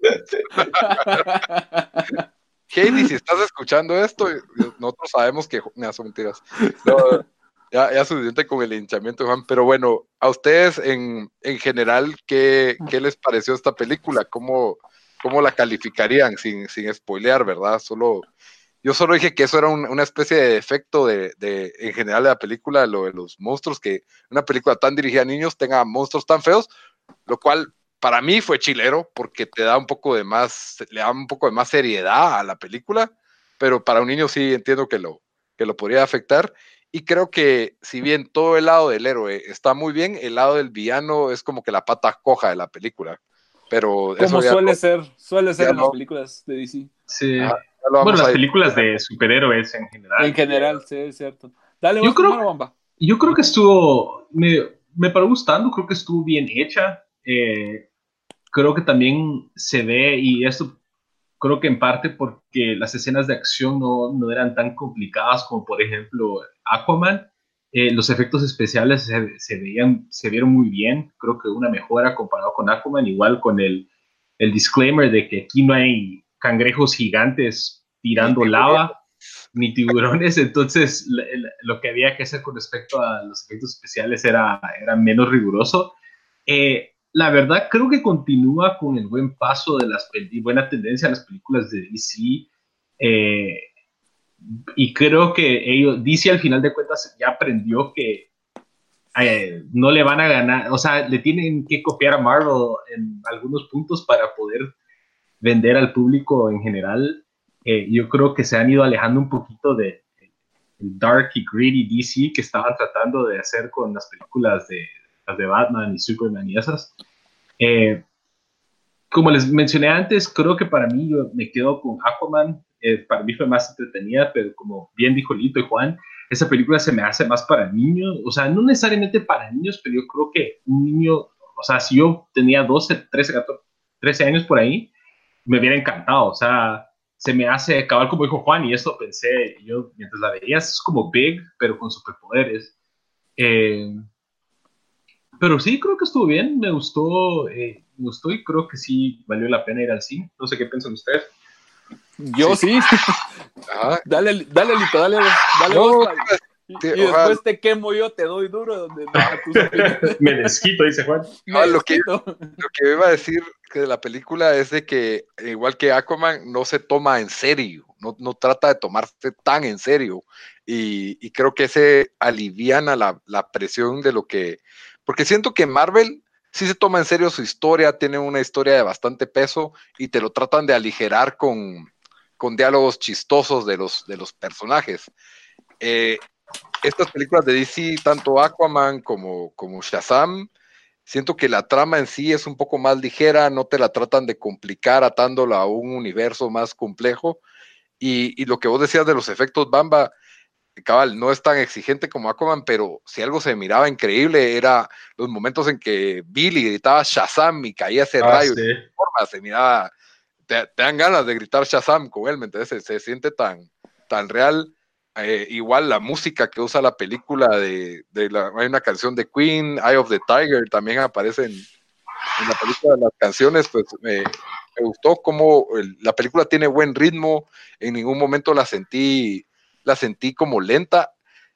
Heidi, si estás escuchando esto, nosotros sabemos que. No, son mentiras. No, ya, ya suficiente con el hinchamiento, Juan, pero bueno, a ustedes en, en general, ¿qué, ¿qué, les pareció esta película? ¿Cómo, cómo la calificarían sin, sin spoilear, verdad? Solo, yo solo dije que eso era una especie de efecto de, de, en general de la película, lo de los monstruos, que una película tan dirigida a niños tenga monstruos tan feos, lo cual para mí fue chilero porque te da un poco de más, le da un poco de más seriedad a la película, pero para un niño sí entiendo que lo, que lo podría afectar. Y creo que si bien todo el lado del héroe está muy bien, el lado del villano es como que la pata coja de la película. Pero como suele ser, suele ser en las películas de DC. Sí. bueno, las películas de superhéroes en general. En general, sí, es cierto. Dale, yo creo, yo creo que estuvo, me, me paró gustando, creo que estuvo bien hecha. Eh, creo que también se ve, y esto creo que en parte porque las escenas de acción no, no eran tan complicadas como por ejemplo Aquaman. Eh, los efectos especiales se, se, veían, se vieron muy bien, creo que una mejora comparado con Aquaman, igual con el, el disclaimer de que aquí no hay cangrejos gigantes tirando lava ni tiburones, entonces lo que había que hacer con respecto a los efectos especiales era, era menos riguroso. Eh, la verdad creo que continúa con el buen paso de las buena tendencia a las películas de DC. Eh, y creo que ellos, DC al final de cuentas ya aprendió que eh, no le van a ganar, o sea, le tienen que copiar a Marvel en algunos puntos para poder vender al público en general. Eh, yo creo que se han ido alejando un poquito de, dark y gritty DC que estaban tratando de hacer con las películas de, de Batman y Superman y esas. Eh, como les mencioné antes, creo que para mí yo me quedo con Aquaman. Eh, para mí fue más entretenida, pero como bien dijo Lito y Juan, esa película se me hace más para niños. O sea, no necesariamente para niños, pero yo creo que un niño, o sea, si yo tenía 12, 13, 14, 13 años por ahí, me hubiera encantado. O sea, se me hace acabar como dijo Juan, y esto pensé yo mientras la veía, es como Big, pero con superpoderes. Eh, pero sí, creo que estuvo bien, me gustó, eh, me gustó y creo que sí valió la pena ir al cine. No sé qué piensan ustedes. Yo sí. Dale, dale, Lito, dale, dale. y, después te quemo yo, te doy duro. Donde Me desquito, dice Juan. lo, que, lo que iba a decir de la película es de que, igual que Aquaman, no se toma en serio, no, no trata de tomarse tan en serio. Y, y creo que ese aliviana la, la presión de lo que. Porque siento que Marvel sí se toma en serio su historia, tiene una historia de bastante peso y te lo tratan de aligerar con, con diálogos chistosos de los, de los personajes. Eh, estas películas de DC, tanto Aquaman como, como Shazam, siento que la trama en sí es un poco más ligera, no te la tratan de complicar atándola a un universo más complejo. Y, y lo que vos decías de los efectos Bamba, cabal, no es tan exigente como Aquaman, pero si algo se miraba increíble era los momentos en que Billy gritaba Shazam y caía ese ah, rayo de forma, se miraba, te, dan ganas de gritar Shazam con él, ¿me entiendes? Se, siente tan, tan real. Eh, igual la música que usa la película de, de la, hay una canción de Queen, Eye of the Tiger, también aparece en, la película de las canciones, pues me gustó cómo la película tiene buen ritmo, en ningún momento la sentí la sentí como lenta.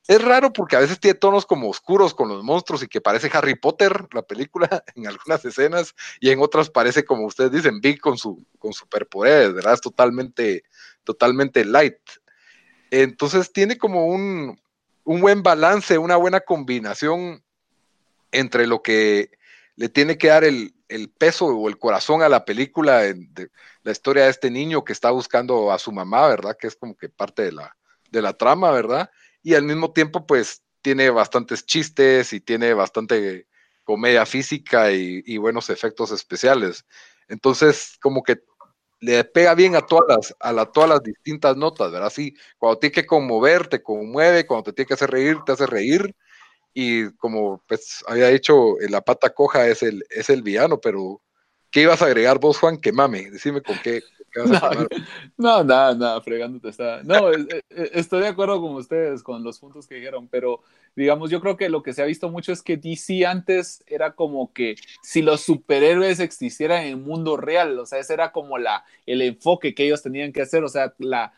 Es raro porque a veces tiene tonos como oscuros con los monstruos y que parece Harry Potter la película en algunas escenas y en otras parece como ustedes dicen Big con su con superpoderes, ¿verdad? Es totalmente totalmente light. Entonces tiene como un, un buen balance, una buena combinación entre lo que le tiene que dar el, el peso o el corazón a la película, de, la historia de este niño que está buscando a su mamá, ¿verdad? Que es como que parte de la, de la trama, ¿verdad? Y al mismo tiempo, pues tiene bastantes chistes y tiene bastante comedia física y, buenos efectos especiales. Entonces, como que le pega bien a todas las, a todas las distintas notas, ¿verdad? Sí, cuando tiene que conmover, te conmueve, cuando te tiene que hacer reír, te hace reír. Y como pues había dicho, la pata coja es el, es el villano, pero ¿qué ibas a agregar vos, Juan? Que mame, decime con qué, no, nada, nada, fregándote está. No, estoy de acuerdo con ustedes con los puntos que dijeron, pero digamos, yo creo que lo que se ha visto mucho es que DC antes era como que si los superhéroes existieran en el mundo real, o sea, ese era como la, el enfoque que ellos tenían que hacer, o sea, la,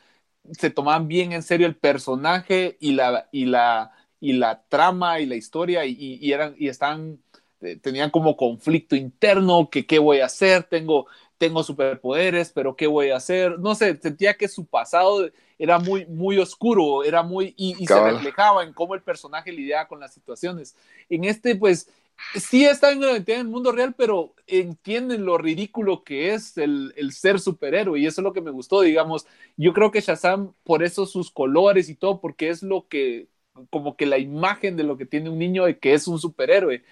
se tomaban bien en serio el personaje y la, y la, y la trama y la historia y, y eran, y están eh, tenían como conflicto interno, que qué voy a hacer, tengo, tengo superpoderes, pero ¿qué voy a hacer? No sé, sentía que su pasado era muy, muy oscuro, era muy, y, se reflejaba en cómo el personaje lidiaba con las situaciones. En este, pues, sí están en el mundo real, pero entienden lo ridículo que es el, el, ser superhéroe, y eso es lo que me gustó, digamos. Yo creo que Shazam, por eso sus colores y todo, porque es lo que, como que la imagen de lo que tiene un niño de que es un superhéroe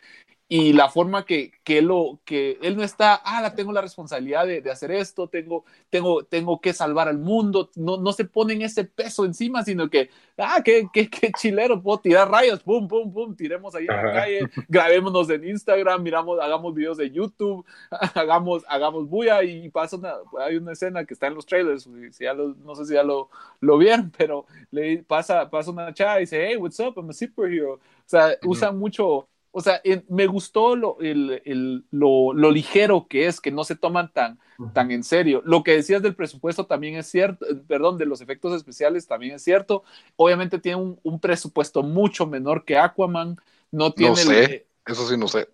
y la forma que, que, lo, que él no está, ah, tengo la responsabilidad de, de, hacer esto, tengo, tengo, tengo que salvar al mundo, no, no se ponen ese peso encima, sino que, ah, qué, qué, qué chilero, puedo tirar rayos, pum, pum, pum, tiremos ahí en la calle, grabémonos en Instagram, miramos, hagamos videos de YouTube, hagamos, hagamos bulla y pasa una, hay una escena que está en los trailers, si ya no sé si ya lo, lo vieron, pero le pasa, pasa una chava y dice, hey, what's up, I'm a superhero, o sea, usan mucho o sea, me gustó lo, lo, ligero que es, que no se toman tan, tan en serio. Lo que decías del presupuesto también es cierto, eh, perdón, de los efectos especiales también es cierto. Obviamente tiene un, presupuesto mucho menor que Aquaman. No tiene. No sé, eso sí no sé.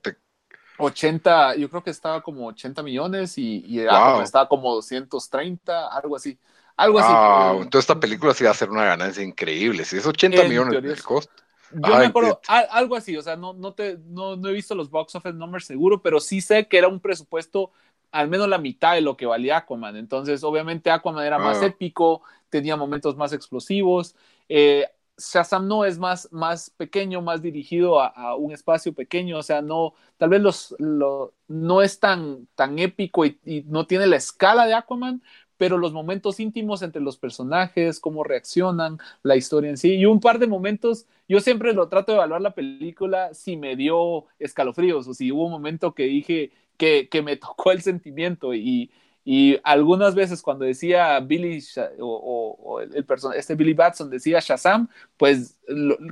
80, yo creo que estaba como 80 millones y, y estaba como 230, algo así. Algo así. Entonces esta película sí va a ser una ganancia increíble. Si es 80 millones de costo. Yo me acuerdo, algo así, o sea, no, no, te, no, no he visto los box office numbers seguro, pero sí sé que era un presupuesto al menos la mitad de lo que valía Aquaman. Entonces, obviamente, Aquaman era más épico, tenía momentos más explosivos. Eh, Shazam no es más, más pequeño, más dirigido a, un espacio pequeño, o sea, no, tal vez los, no es tan, tan épico y, y, no tiene la escala de Aquaman, pero los momentos íntimos entre los personajes, cómo reaccionan, la historia en sí, y un par de momentos, yo siempre lo trato de evaluar la película si me dio escalofríos o si hubo un momento que dije que, que me tocó el sentimiento y, Y algunas veces cuando decía Billy o, el, este Billy Batson decía Shazam, pues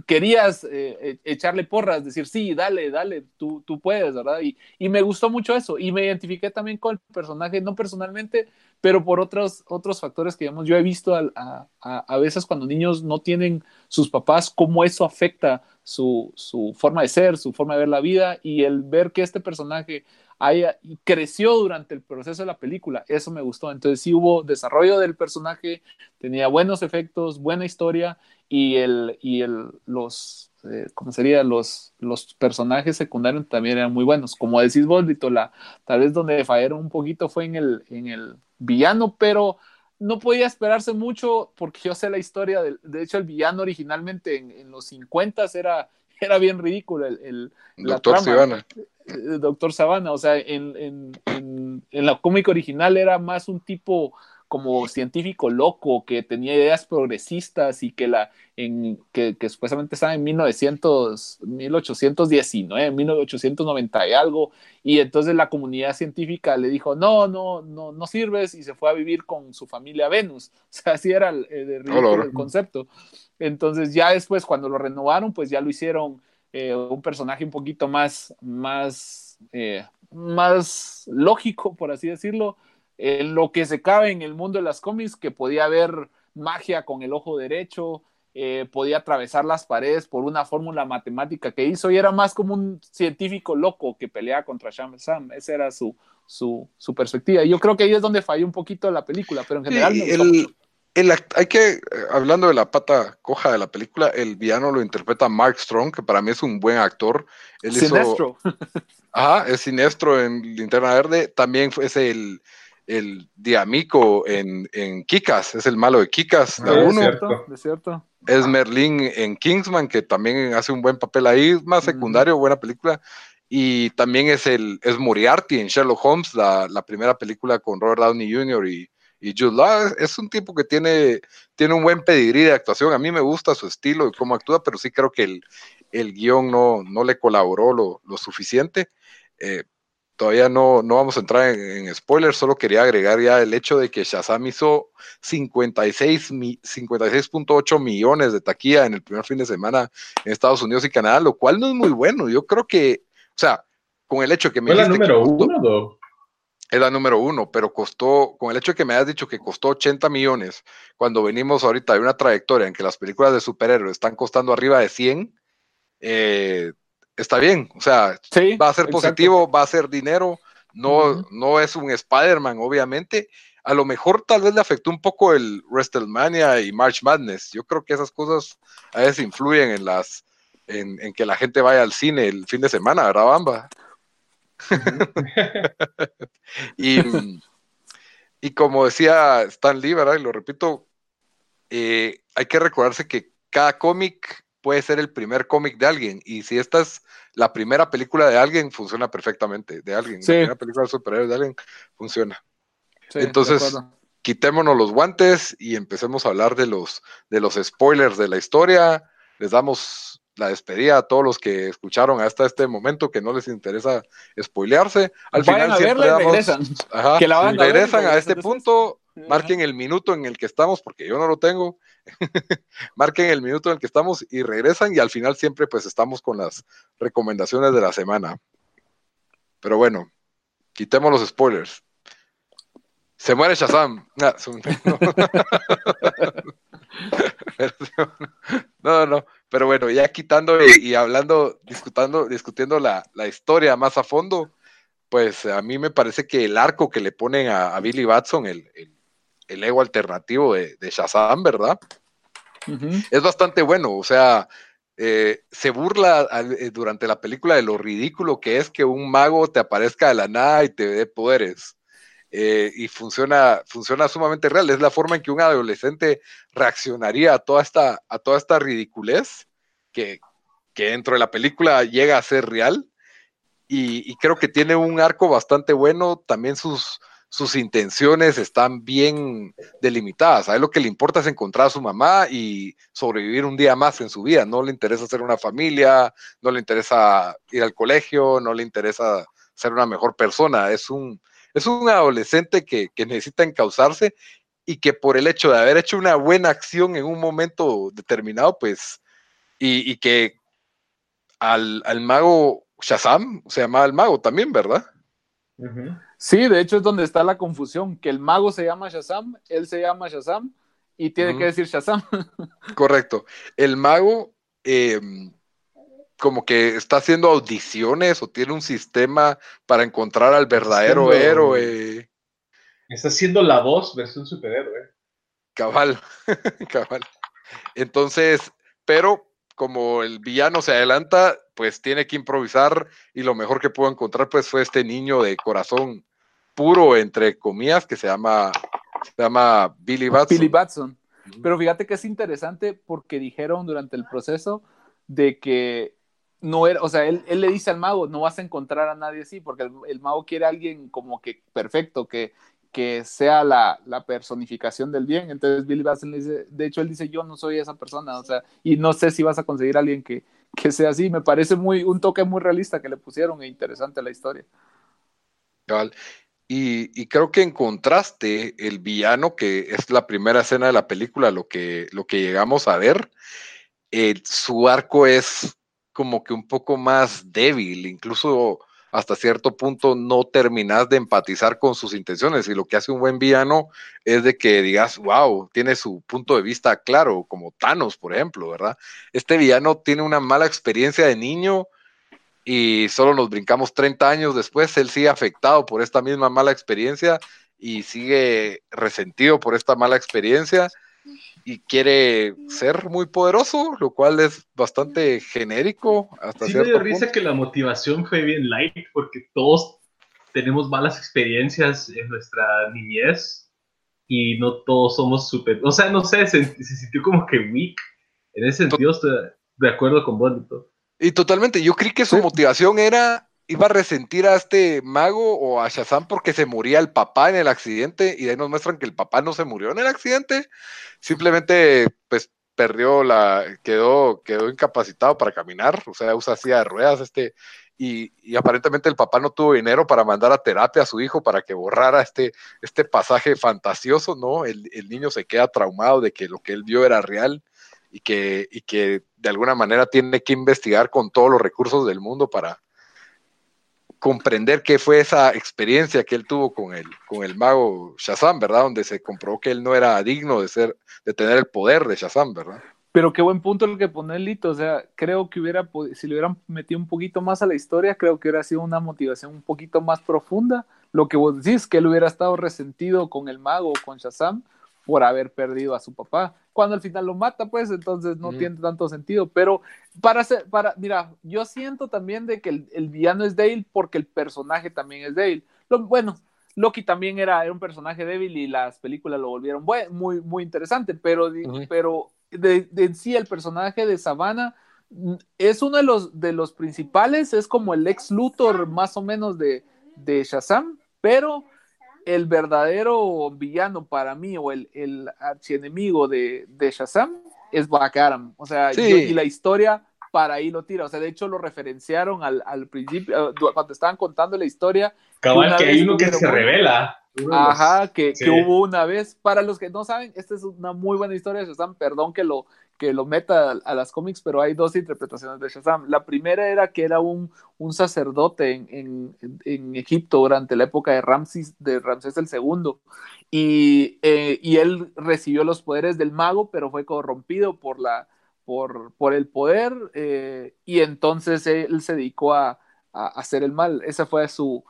querías eh, e, echarle porras, decir, sí, dale, dale, tú, tú puedes, ¿verdad? Y, y, me gustó mucho eso. Y me identifiqué también con el personaje, no personalmente, pero por otros, otros factores que digamos, yo he visto a, a, a veces cuando niños no tienen sus papás, cómo eso afecta su, su, forma de ser, su forma de ver la vida y el ver que este personaje haya, creció durante el proceso de la película, eso me gustó. Entonces sí hubo desarrollo del personaje, tenía buenos efectos, buena historia y, el, y el, los, eh, ¿cómo sería? Los, los personajes secundarios también eran muy buenos. Como decís vos, la, tal vez donde fallaron un poquito fue en el, en el villano, pero no podía esperarse mucho porque yo sé la historia. De, de hecho, el villano originalmente en, los 50 era, era bien ridículo. El, el Doctor Sabana. Doctor Sabana. O sea, en, en, en, en la cómica original era más un tipo como científico loco que tenía ideas progresistas y que la en que, que supuestamente estaba en 1900 1819 1890 y algo y entonces la comunidad científica le dijo no no no no sirves y se fue a vivir con su familia a Venus o sea así era el, el, concepto entonces ya después cuando lo renovaron pues ya lo hicieron eh, un personaje un poquito más más eh, más lógico por así decirlo en lo que se cabe en el mundo de las cómics, que podía haber magia con el ojo derecho, eh, podía atravesar las paredes por una fórmula matemática que hizo y era más como un científico loco que peleaba contra Sham Sam. Esa era su, su, su, perspectiva. Y yo creo que ahí es donde falló un poquito la película, pero en general el, el, hay que, hablando de la pata coja de la película, el villano lo interpreta Mark Strong, que para mí es un buen actor. Él Sinestro. ajá, es Sinestro en Linterna Verde. También es el el Diamico en, en Kikas, es el malo de Kikas, ah, uno. Es cierto, es Merlin en Kingsman, que también hace un buen papel ahí, más secundario, buena película. Y también es el es Moriarty en Sherlock Holmes, la, primera película con Robert Downey Jr. y, y Jude Law. Es un tipo que tiene, tiene un buen pedigrí de actuación. A mí me gusta su estilo y cómo actúa, pero sí creo que el, el guion no, no le colaboró lo, lo suficiente. Eh, todavía no, no vamos a entrar en, spoilers, solo quería agregar ya el hecho de que Shazam hizo 56 56.8 millones de taquilla en el primer fin de semana en Estados Unidos y Canadá, lo cual no es muy bueno. Yo creo que, o sea, con el hecho que me... ¿Es la número uno? Es la número uno, pero costó, con el hecho de que me hayas dicho que costó 80 millones, cuando venimos ahorita de una trayectoria en que las películas de superhéroes están costando arriba de 100, eh, está bien, o sea, va a ser positivo, va a ser dinero, no, no es un Spider-Man, obviamente. A lo mejor tal vez le afectó un poco el WrestleMania y March Madness. Yo creo que esas cosas a veces influyen en las en, que la gente vaya al cine el fin de semana, ¿verdad, Bamba? y, y, como decía Stan Lee, ¿verdad? Y lo repito, eh, hay que recordarse que cada cómic puede ser el primer cómic de alguien. Y si esta es la primera película de alguien, funciona perfectamente. De alguien. La primera película de superhéroes de alguien funciona. Entonces, quitémonos los guantes y empecemos a hablar de los, de los spoilers de la historia. Les damos la despedida a todos los que escucharon hasta este momento que no les interesa spoilearse. Al final siempre regresan. regresan a este punto, marquen el minuto en el que estamos, porque yo no lo tengo, marquen el minuto en el que estamos y regresan y al final siempre pues estamos con las recomendaciones de la semana. Pero bueno, quitemos los spoilers. Se muere Shazam. No, no, pero bueno, ya quitando y, hablando, discutiendo, discutiendo la, historia más a fondo, pues a mí me parece que el arco que le ponen a, Billy Batson, el, el, ego alternativo de, de Shazam, ¿verdad? Es bastante bueno, o sea, eh, se burla eh, durante la película de lo ridículo que es que un mago te aparezca de la nada y te dé poderes. Eh, y funciona, funciona sumamente real. Es la forma en que un adolescente reaccionaría a toda esta, a toda esta ridiculez que, que dentro de la película llega a ser real. Y, creo que tiene un arco bastante bueno. También sus, sus intenciones están bien delimitadas. A él lo que le importa es encontrar a su mamá y sobrevivir un día más en su vida. No le interesa ser una familia, no le interesa ir al colegio, no le interesa ser una mejor persona. Es un, es un adolescente que, que necesita encauzarse y que por el hecho de haber hecho una buena acción en un momento determinado, pues, y, que al, mago Shazam se llama el mago también, ¿verdad? Sí, de hecho es donde está la confusión, que el mago se llama Shazam, él se llama Shazam y tiene que decir Shazam. Correcto. El mago em, como que está haciendo audiciones o tiene un sistema para encontrar al verdadero héroe. Está haciendo la voz versión superhéroe. Cabal, cabal. Entonces, pero como el villano se adelanta, pues tiene que improvisar y lo mejor que pudo encontrar pues fue este niño de corazón puro, entre comillas, que se llama, se llama Billy Batson. Billy Batson. Pero fíjate que es interesante porque dijeron durante el proceso de que no era, o sea, él, le dice al mago, no vas a encontrar a nadie así, porque el, el mago quiere alguien como que perfecto, que, que sea la, personificación del bien. Entonces Billy Batson le dice, de hecho él dice, yo no soy esa persona, o sea, y no sé si vas a conseguir a alguien que, sea así. Me parece muy, un toque muy realista que le pusieron e interesante la historia. Y, y, creo que en contraste, el villano, que es la primera escena de la película, lo que, lo que llegamos a ver, su arco es como que un poco más débil, incluso hasta cierto punto no terminas de empatizar con sus intenciones y lo que hace un buen villano es de que digas, wow, tiene su punto de vista claro, como Thanos, por ejemplo, ¿verdad? Este villano tiene una mala experiencia de niño y solo nos brincamos 30 años después, él sigue afectado por esta misma mala experiencia y sigue resentido por esta mala experiencia y quiere ser muy poderoso, lo cual es bastante genérico. Hasta sí, me dio risa que la motivación fue bien light, porque todos tenemos malas experiencias en nuestra niñez y no todos somos súper. O sea, no sé, se, sintió como que weak. En ese sentido, estoy de acuerdo con vos. Y totalmente, yo creí que su motivación era iba a resentir a este mago o a Shazam porque se moría el papá en el accidente y de ahí nos muestran que el papá no se murió en el accidente, simplemente pues perdió la, quedó, quedó incapacitado para caminar, o sea, usa silla de ruedas este, y, y, aparentemente el papá no tuvo dinero para mandar a terapia a su hijo para que borrara este, este pasaje fantasioso, ¿no? El, el niño se queda traumado de que lo que él vio era real y que, y que de alguna manera tiene que investigar con todos los recursos del mundo para, comprender qué fue esa experiencia que él tuvo con el, con el mago Shazam, ¿verdad? Donde se comprobó que él no era digno de ser, de tener el poder de Shazam, ¿verdad? Pero qué buen punto el que pone Lito, o sea, creo que hubiera, si le hubieran metido un poquito más a la historia, creo que hubiera sido una motivación un poquito más profunda. Lo que vos decís, que él hubiera estado resentido con el mago o con Shazam por haber perdido a su papá cuando al final lo mata, pues entonces no tiene tanto sentido. Pero para ser, para, mira, yo siento también de que el, villano es Dale porque el personaje también es Dale. Lo, bueno, Loki también era, era, un personaje débil y las películas lo volvieron muy, muy interesante, pero, pero de, en sí el personaje de Savannah mm, es uno de los, de los principales, es como el ex Luthor más o menos de, de Shazam, pero el verdadero villano para mí o el, el archienemigo de, de Shazam es Black Adam. O sea, y la historia para ahí lo tira. O sea, de hecho lo referenciaron al, al principio, cuando estaban contando la historia. Cabal, que hay uno que se revela. Ajá, que, que, hubo una vez. Para los que no saben, esta es una muy buena historia de Shazam. Perdón que lo, que lo meta a, las cómics, pero hay dos interpretaciones de Shazam. La primera era que era un, un sacerdote en, en, Egipto durante la época de Ramses, de Ramsés II, y, eh, y, él recibió los poderes del mago, pero fue corrompido por, la, por, por el poder, eh, y entonces él se dedicó a, a hacer el mal. Esa fue su,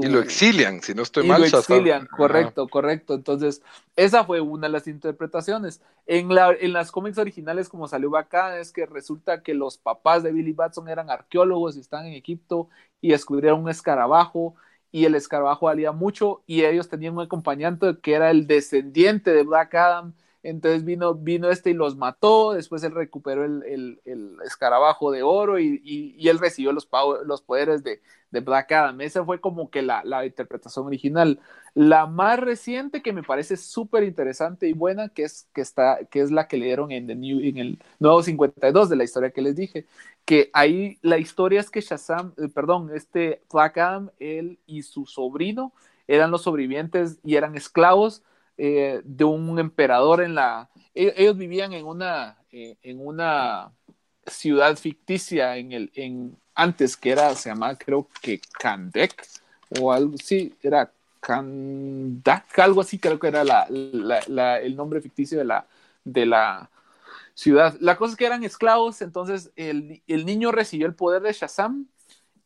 y lo exilian, si no estoy mal. Lo exilian, correcto, correcto. Entonces, esa fue una de las interpretaciones. En, la, en las cómics originales, como salió acá, es que resulta que los papás de Billy Batson eran arqueólogos y están en Egipto y descubrieron un escarabajo y el escarabajo valía mucho y ellos tenían un acompañante que era el descendiente de Black Adam entonces vino, vino este y los mató, después él recuperó el, escarabajo de oro y, él recibió los, los poderes de, Black Adam. Esa fue como que la, interpretación original. La más reciente que me parece súper interesante y buena, que es, que, está, que es la que le dieron en, en el nuevo 52 de la historia que les dije, que ahí la historia es que Shazam, eh, perdón, este Black Adam, él y su sobrino, eran los sobrevivientes y eran esclavos eh, de un emperador en la... E, ellos vivían en una, eh, en una ciudad ficticia en el, en, antes que era, se llamaba creo que Kandek o algo así, era Kandak, algo así creo que era la, el nombre ficticio de la, de la ciudad. La cosa es que eran esclavos, entonces el, el niño recibió el poder de Shazam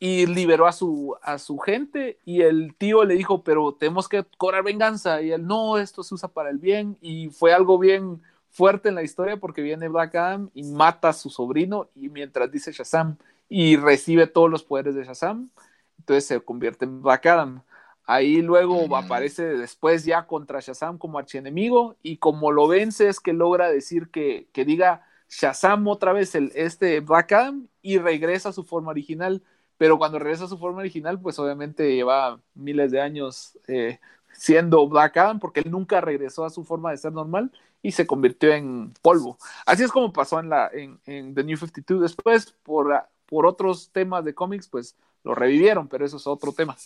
y liberó a su, a su gente y el tío le dijo, pero tenemos que cobrar venganza y él, no, esto se usa para el bien y fue algo bien fuerte en la historia porque viene Black Adam y mata a su sobrino y mientras dice Shazam y recibe todos los poderes de Shazam, entonces se convierte en Black Adam. Ahí luego mm. aparece después ya contra Shazam como archienemigo y como lo vence es que logra decir que, que diga Shazam otra vez el, este Black Adam y regresa a su forma original pero cuando regresa a su forma original, pues obviamente lleva miles de años eh, siendo Black Adam, porque él nunca regresó a su forma de ser normal y se convirtió en polvo. Así es como pasó en, la, en, The New 52. Después, por, por otros temas de cómics, pues lo revivieron, pero eso es otro tema.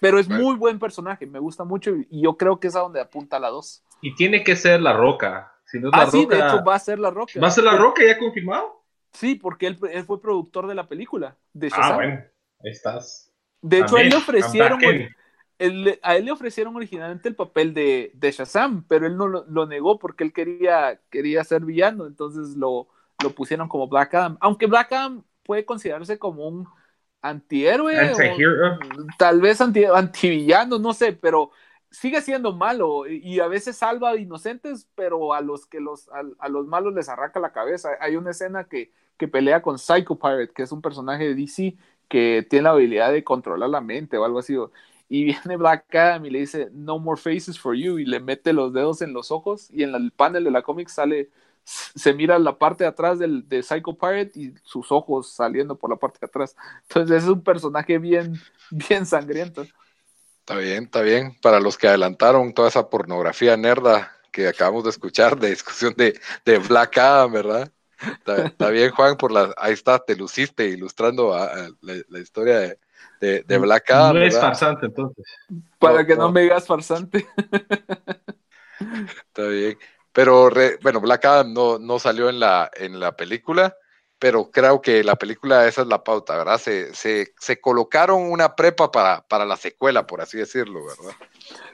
Pero es muy buen personaje, me gusta mucho y yo creo que es a donde apunta la 2. Y tiene que ser La Roca. Si no es ah, la sí, de hecho va a ser La Roca. ¿Va a ser La Roca ya confirmado? Sí, porque él, él fue productor de la película. De ah, bueno estás. De hecho, a él le ofrecieron. a él le ofrecieron originalmente el papel de, de Shazam, pero él no lo, negó porque él quería, quería ser villano, entonces lo, lo pusieron como Black Adam. Aunque Black Adam puede considerarse como un antihéroe, tal vez anti, antivillano, no sé, pero sigue siendo malo y a veces salva a inocentes, pero a los que los, a, los malos les arranca la cabeza. Hay una escena que, que pelea con Psycho Pirate, que es un personaje de DC, que tiene la habilidad de controlar la mente o algo así. Y viene Black Adam y le dice, no more faces for you, y le mete los dedos en los ojos y en el panel de la cómic sale, se mira la parte de atrás del, de Psycho Pirate y sus ojos saliendo por la parte de atrás. Entonces es un personaje bien, bien sangriento. Está bien, está bien. Para los que adelantaron toda esa pornografía nerda que acabamos de escuchar de discusión de, de Black Adam, ¿verdad? Está, bien, Juan, por la, ahí está, te luciste ilustrando la, historia de, de, Black Adam. No es farsante, entonces. Para que no, me digas farsante. Está bien. Pero, bueno, Black Adam no, no salió en la, en la película, pero creo que la película, esa es la pauta, ¿verdad? Se, se, se colocaron una prepa para, para la secuela, por así decirlo, ¿verdad?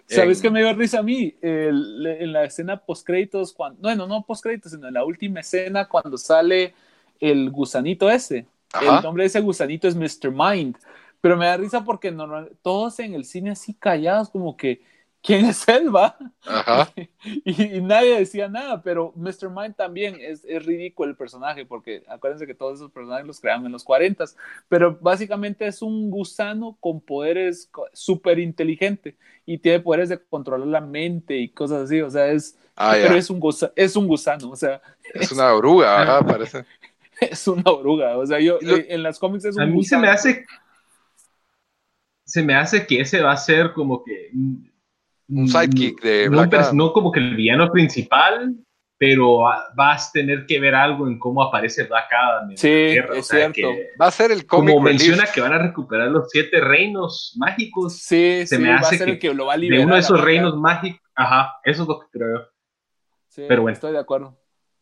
¿Sabes qué me dio risa a mí? en la escena post-créditos, cuando, bueno, no post-créditos, sino en la última escena cuando sale el gusanito ese. El nombre de ese gusanito es Mr. Mind. Pero me da risa porque normal, todos en el cine así callados, como que quién es él, va. y, nadie decía nada, pero Mr. Mind también es, es, ridículo el personaje, porque acuérdense que todos esos personajes los crearon en los 40, pero básicamente es un gusano con poderes súper inteligente y tiene poderes de controlar la mente y cosas así, o sea, es, ah, pero es un, es un gusano, o sea. Es, una oruga, parece. Es una oruga, o sea, yo eh, en las cómics es un A mí se me hace se me hace que ese va a ser como que un sidekick de no, no como que el villano principal, pero vas a tener que ver algo en cómo aparece Black Adam. En sí, es cierto. va a ser el cómic Como menciona que van a recuperar los siete reinos mágicos. Sí, se me hace que, que, lo va a liberar. De uno de esos reinos mágicos. Ajá, eso es lo que creo. Sí, pero bueno. Estoy de acuerdo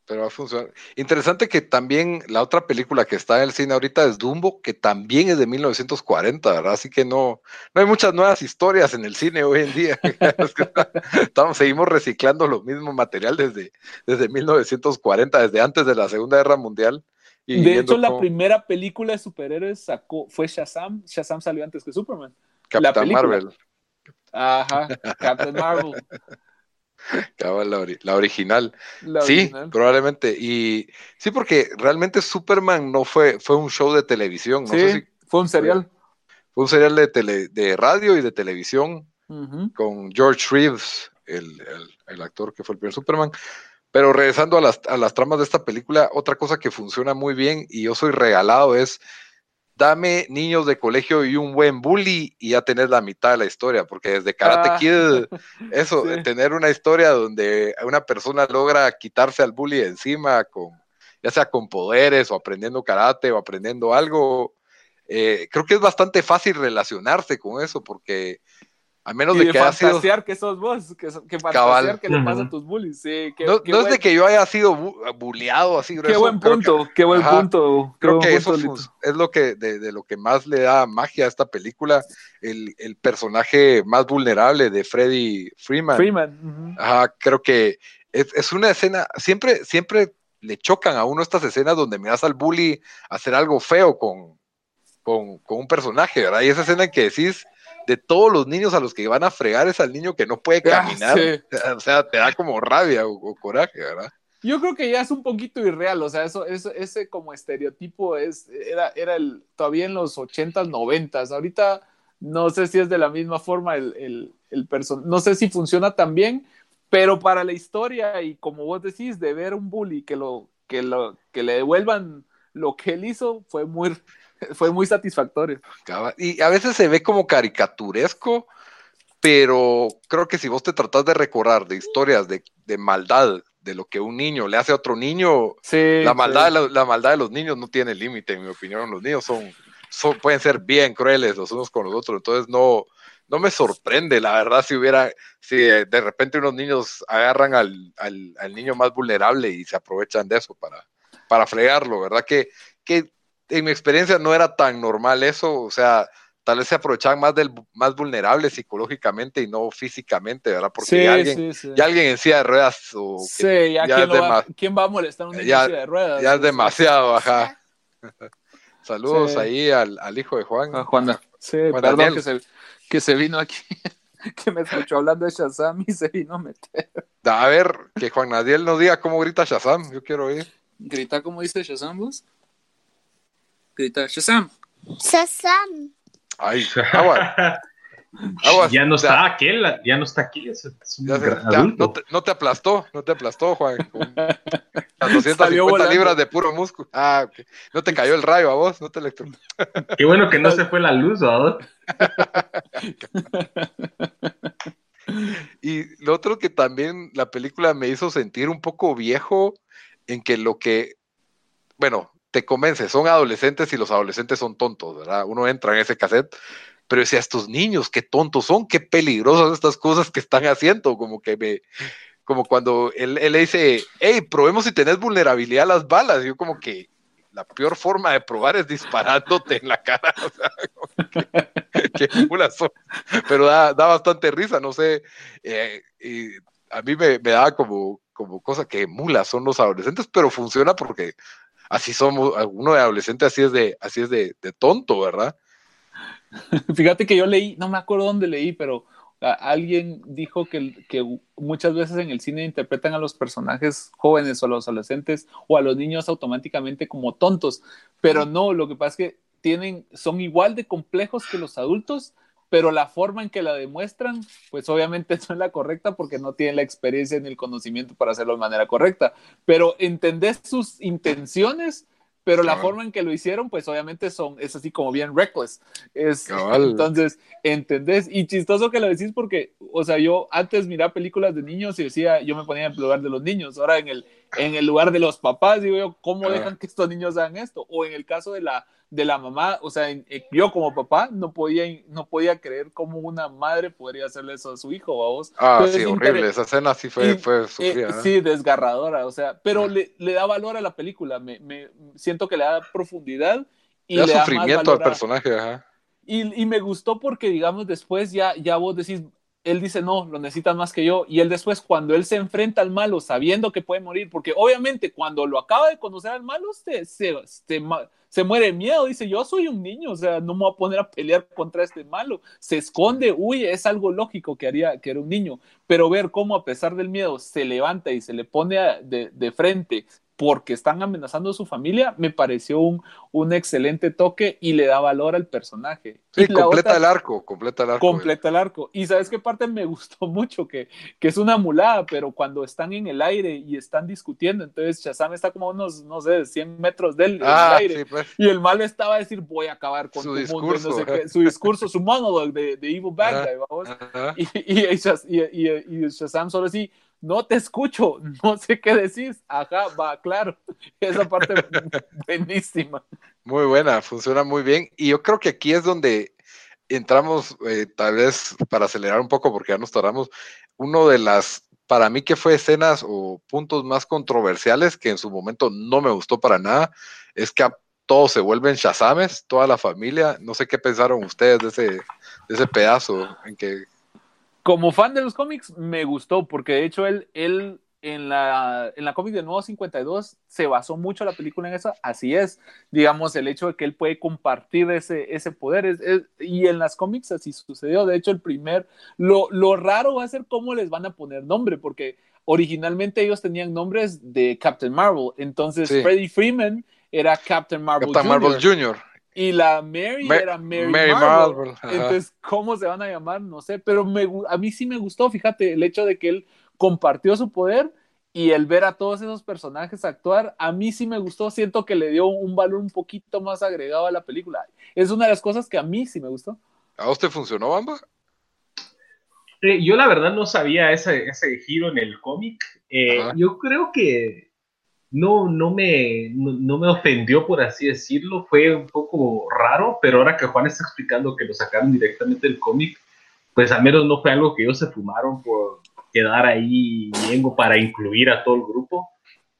pero va a funcionar. Interesante que también la otra película que está en el cine ahorita es Dumbo, que también es de 1940, ¿verdad? Así que no, no hay muchas nuevas historias en el cine hoy en día. Estamos, seguimos reciclando lo mismo material desde, desde 1940, desde antes de la Segunda Guerra Mundial. Y de hecho, la primera película de superhéroes sacó, fue Shazam. Shazam salió antes que Superman. Captain Marvel. Ajá, Captain Marvel. la, original. sí, probablemente. Y sí, porque realmente Superman no fue, fue un show de televisión. No sí, sé si fue un serial. Fue, un serial de, tele, de radio y de televisión con George Reeves, el, el, actor que fue el primer Superman. Pero regresando a las, a las tramas de esta película, otra cosa que funciona muy bien y yo soy regalado es dame niños de colegio y un buen bully y ya tenés la mitad de la historia, porque desde Karate ah. Kid, eso, tener una historia donde una persona logra quitarse al bully encima, con, ya sea con poderes o aprendiendo karate o aprendiendo algo, eh, creo que es bastante fácil relacionarse con eso, porque A menos de, que haya sido. que sos vos, que, que fantasear que le pasa a tus bullies. Sí, no, es de que yo haya sido bulleado así. Qué buen punto, qué buen punto. Creo que eso es lo que de, lo que más le da magia a esta película, el, el personaje más vulnerable de Freddy Freeman. Freeman. Ajá, creo que es, es, una escena, siempre, siempre le chocan a uno estas escenas donde miras al bully hacer algo feo con, con, con un personaje, ¿verdad? Y esa escena en que decís de todos los niños a los que van a fregar es al niño que no puede ah, caminar. O sea, te da como rabia o, coraje, ¿verdad? Yo creo que ya es un poquito irreal, o sea, eso, eso ese como estereotipo es, era, era el, todavía en los 80s, 90s. Ahorita no sé si es de la misma forma el, el, el no sé si funciona tan bien, pero para la historia y como vos decís, de ver un bully que, lo, que, lo, que le devuelvan lo que él hizo fue muy, fue muy satisfactorio. Y a veces se ve como caricaturesco, pero creo que si vos te tratás de recordar de historias de, maldad, de lo que un niño le hace a otro niño, la, maldad de la, maldad de los niños no tiene límite, en mi opinión. Los niños son, son, pueden ser bien crueles los unos con los otros, entonces no, no me sorprende, la verdad, si hubiera, si de repente unos niños agarran al, al, niño más vulnerable y se aprovechan de eso para, para fregarlo, ¿verdad? Que, que en mi experiencia no era tan normal eso, o sea, tal vez se aprovechaban más del más vulnerable psicológicamente y no físicamente, ¿verdad? Porque ya, alguien, alguien en silla de ruedas o sí, ya, ¿quién, va, a molestar un niño en silla de ruedas? Ya es demasiado, ajá. Saludos ahí al, al, hijo de Juan. A Juan, sí, perdón que se, que se vino aquí, que me escuchó hablando de Shazam y se vino a meter. A ver, que Juan Nadiel nos diga cómo grita Shazam, yo quiero oír. ¿Grita como dice Shazam vos? Grita Shazam. Shazam. Ay, ya no está aquel, ya no está aquí. no, te, aplastó, no te aplastó, Juan. Las 250 libras de puro músculo. Ah, no te cayó el rayo a vos, no te electrocutó. Qué bueno que no se fue la luz, ¿verdad? y lo otro que también la película me hizo sentir un poco viejo en que lo que, bueno, te convence, son adolescentes y los adolescentes son tontos, ¿verdad? Uno entra en ese cassette, pero decía, estos niños, qué tontos son, qué peligrosas estas cosas que están haciendo, como que me, como cuando él, le dice, hey, probemos si tenés vulnerabilidad a las balas, yo como que la peor forma de probar es disparándote en la cara, o sea, qué, son, pero da, bastante risa, no sé, eh, y a mí me, me daba como, como cosa que mulas son los adolescentes, pero funciona porque así somos, uno de adolescente así es de, así es de, tonto, ¿verdad? Fíjate que yo leí, no me acuerdo dónde leí, pero alguien dijo que, que, muchas veces en el cine interpretan a los personajes jóvenes o a los adolescentes o a los niños automáticamente como tontos, pero no, lo que pasa es que tienen, son igual de complejos que los adultos, pero la forma en que la demuestran, pues obviamente no es la correcta porque no tienen la experiencia ni el conocimiento para hacerlo de manera correcta, pero entendés sus intenciones, pero la forma en que lo hicieron, pues obviamente son, es así como bien reckless. Es, entonces, entendés, y chistoso que lo decís porque, o sea, yo antes miraba películas de niños y decía, yo me ponía en el lugar de los niños, ahora en el, en el lugar de los papás, digo yo, ¿cómo dejan que estos niños hagan esto? O en el caso de la, de la mamá, o sea, yo como papá no podía, no podía creer cómo una madre podría hacerle eso a su hijo, vos. Ah, sí, horrible, esa escena sí fue, fue eh, Sí, desgarradora, o sea, pero le, le, da valor a la película, me, me, siento que le da profundidad y le da sufrimiento al personaje, ajá. Y, y, me gustó porque, digamos, después ya, ya vos decís, él dice, no, lo necesitas más que yo. Y él después, cuando él se enfrenta al malo, sabiendo que puede morir, porque obviamente cuando lo acaba de conocer al malo, se, se, se, muere de miedo. Dice, yo soy un niño, o sea, no me voy a poner a pelear contra este malo. Se esconde, uy, es algo lógico que haría que era un niño. Pero ver cómo a pesar del miedo se levanta y se le pone de, de frente, porque están amenazando a su familia, me pareció un, un excelente toque y le da valor al personaje. Sí, completa el arco, completa el arco. Completa el arco. Y sabes qué parte me gustó mucho, que, que es una mulada, pero cuando están en el aire y están discutiendo, entonces Shazam está como unos, no sé, 100 metros del ah, aire. pues. Y el malo estaba a decir, voy a acabar con su discurso, su discurso, su monólogo de, de Evil vamos. Y, y, y, y, Shazam solo así, no te escucho, no sé qué decís. Ajá, va, claro. Esa parte buenísima. Muy buena, funciona muy bien. Y yo creo que aquí es donde entramos, eh, tal vez para acelerar un poco, porque ya nos tardamos, uno de las, para mí que fue escenas o puntos más controversiales que en su momento no me gustó para nada, es que todos se vuelven Shazames, toda la familia. No sé qué pensaron ustedes de ese, de ese pedazo en que... Como fan de los cómics, me gustó, porque de hecho él, él en la, en la cómic de Nuevo 52 se basó mucho la película en eso, así es, digamos, el hecho de que él puede compartir ese, ese poder, es, y en las cómics así sucedió, de hecho el primer, lo, lo raro va a ser cómo les van a poner nombre, porque originalmente ellos tenían nombres de Captain Marvel, entonces Freddie Freeman era Captain Marvel, Captain Marvel Jr. Y la Mary era Mary, Marvel. Entonces, ¿cómo se van a llamar? No sé, pero me, a mí sí me gustó, fíjate, el hecho de que él compartió su poder y el ver a todos esos personajes actuar, a mí sí me gustó, siento que le dio un valor un poquito más agregado a la película. Es una de las cosas que a mí sí me gustó. ¿A usted funcionó, Bamba? Eh, yo la verdad no sabía ese, ese giro en el cómic. Eh, yo creo que no, no, me, no, me ofendió, por así decirlo. Fue un poco raro, pero ahora que Juan está explicando que lo sacaron directamente del cómic, pues al menos no fue algo que ellos se fumaron por quedar ahí vengo para incluir a todo el grupo.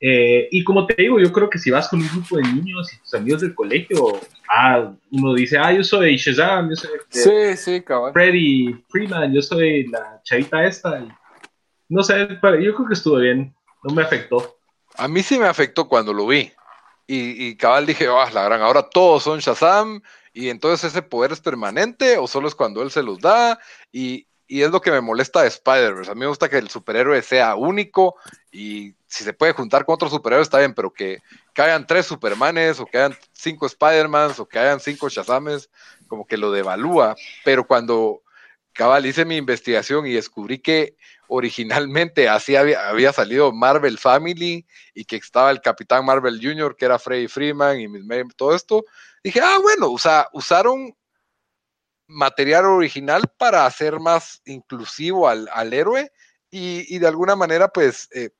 Eh, y como te digo, yo creo que si vas con un grupo de niños y tus amigos del colegio, ah, uno dice, ah, yo soy Shazam, yo soy este, sí, Freddy Freeman, yo soy la chavita esta. no sé, yo creo que estuvo bien, no me afectó. A mí sí me afectó cuando lo vi. Y, y cabal dije, ah, la gran, ahora todos son Shazam, y entonces ese poder es permanente o solo es cuando él se los da. Y, y es lo que me molesta de Spider-Verse. A mí me gusta que el superhéroe sea único y si se puede juntar con otro superhéroe está bien, pero que, que tres Supermanes o que hayan cinco Spider-Mans o que hayan cinco Shazames, como que lo devalúa. Pero cuando cabal hice mi investigación y descubrí que originalmente así había, salido Marvel Family y que estaba el Capitán Marvel Jr., que era Freddy Freeman y todo esto, dije, ah, bueno, o sea, usaron material original para hacer más inclusivo al, héroe y, de alguna manera pues eh,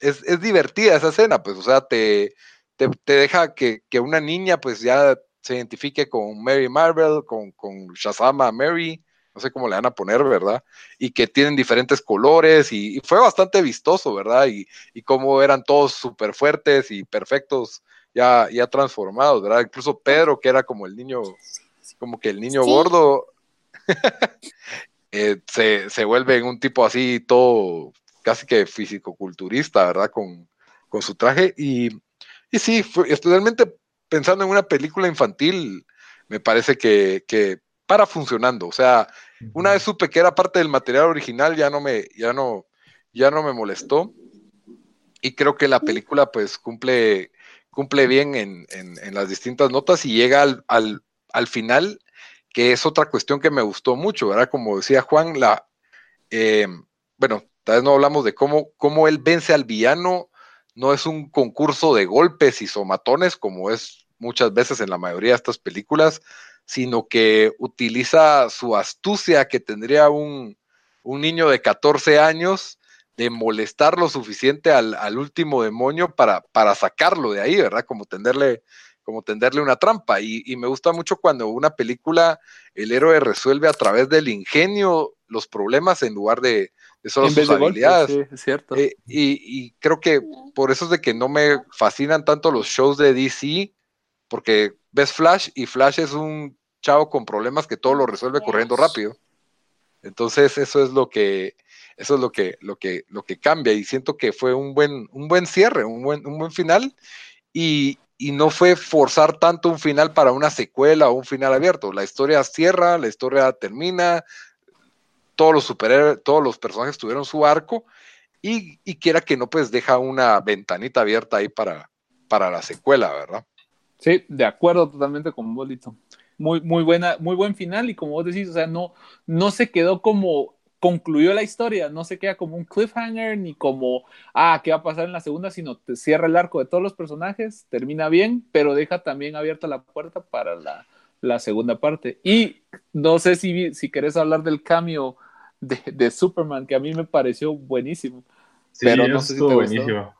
es, divertida esa escena, pues o sea, te, te, deja que, una niña pues ya se identifique con Mary Marvel, con, con Shazama Mary, no sé cómo le van a poner, ¿verdad? Y que tienen diferentes colores y, fue bastante vistoso, ¿verdad? Y, y cómo eran todos súper fuertes y perfectos ya, ya transformados, ¿verdad? Incluso Pedro, que era como el niño como que el niño gordo eh, se, vuelve en un tipo así todo casi que físico-culturista, ¿verdad? Con, su traje. Y, y sí, especialmente pensando en una película infantil, me parece que, para funcionando. O sea, una vez supe que era parte del material original, ya no me, ya no, ya no me molestó. Y creo que la película pues cumple, cumple bien en, las distintas notas y llega al, al final, que es otra cuestión que me gustó mucho, ¿verdad? Como decía Juan, la, eh, bueno, tal vez no hablamos de cómo, cómo él vence al villano, no es un concurso de golpes y somatones, como es muchas veces en la mayoría de estas películas, sino que utiliza su astucia que tendría un, niño de 14 años de molestar lo suficiente al, último demonio para, para, sacarlo de ahí, ¿verdad? Como tenderle como tenderle una trampa. Y, me gusta mucho cuando una película, el héroe resuelve a través del ingenio los problemas en lugar de, solo sus habilidades. es cierto. Eh, y, creo que por eso es de que no me fascinan tanto los shows de DC, porque ves Flash y Flash es un chavo con problemas que todo lo resuelve corriendo rápido. Entonces, eso es lo que, eso es lo que, lo que, lo que cambia. Y siento que fue un buen, un buen cierre, un buen, un buen final. Y, y no fue forzar tanto un final para una secuela o un final abierto. La historia cierra, la historia termina, todos los superhéroes, todos los personajes tuvieron su arco y, quiera que no, pues deja una ventanita abierta ahí para, para la secuela, ¿verdad? Sí, de acuerdo totalmente con Bolito. Muy, muy buena, muy buen final y como vos decís, o sea, no, no se quedó como concluyó la historia, no se queda como un cliffhanger ni como, ah, ¿qué va a pasar en la segunda? Sino te cierra el arco de todos los personajes, termina bien, pero deja también abierta la puerta para la, segunda parte. Y no sé si, si querés hablar del cambio de, Superman, que a mí me pareció buenísimo. Sí, pero no sé si te buenísimo.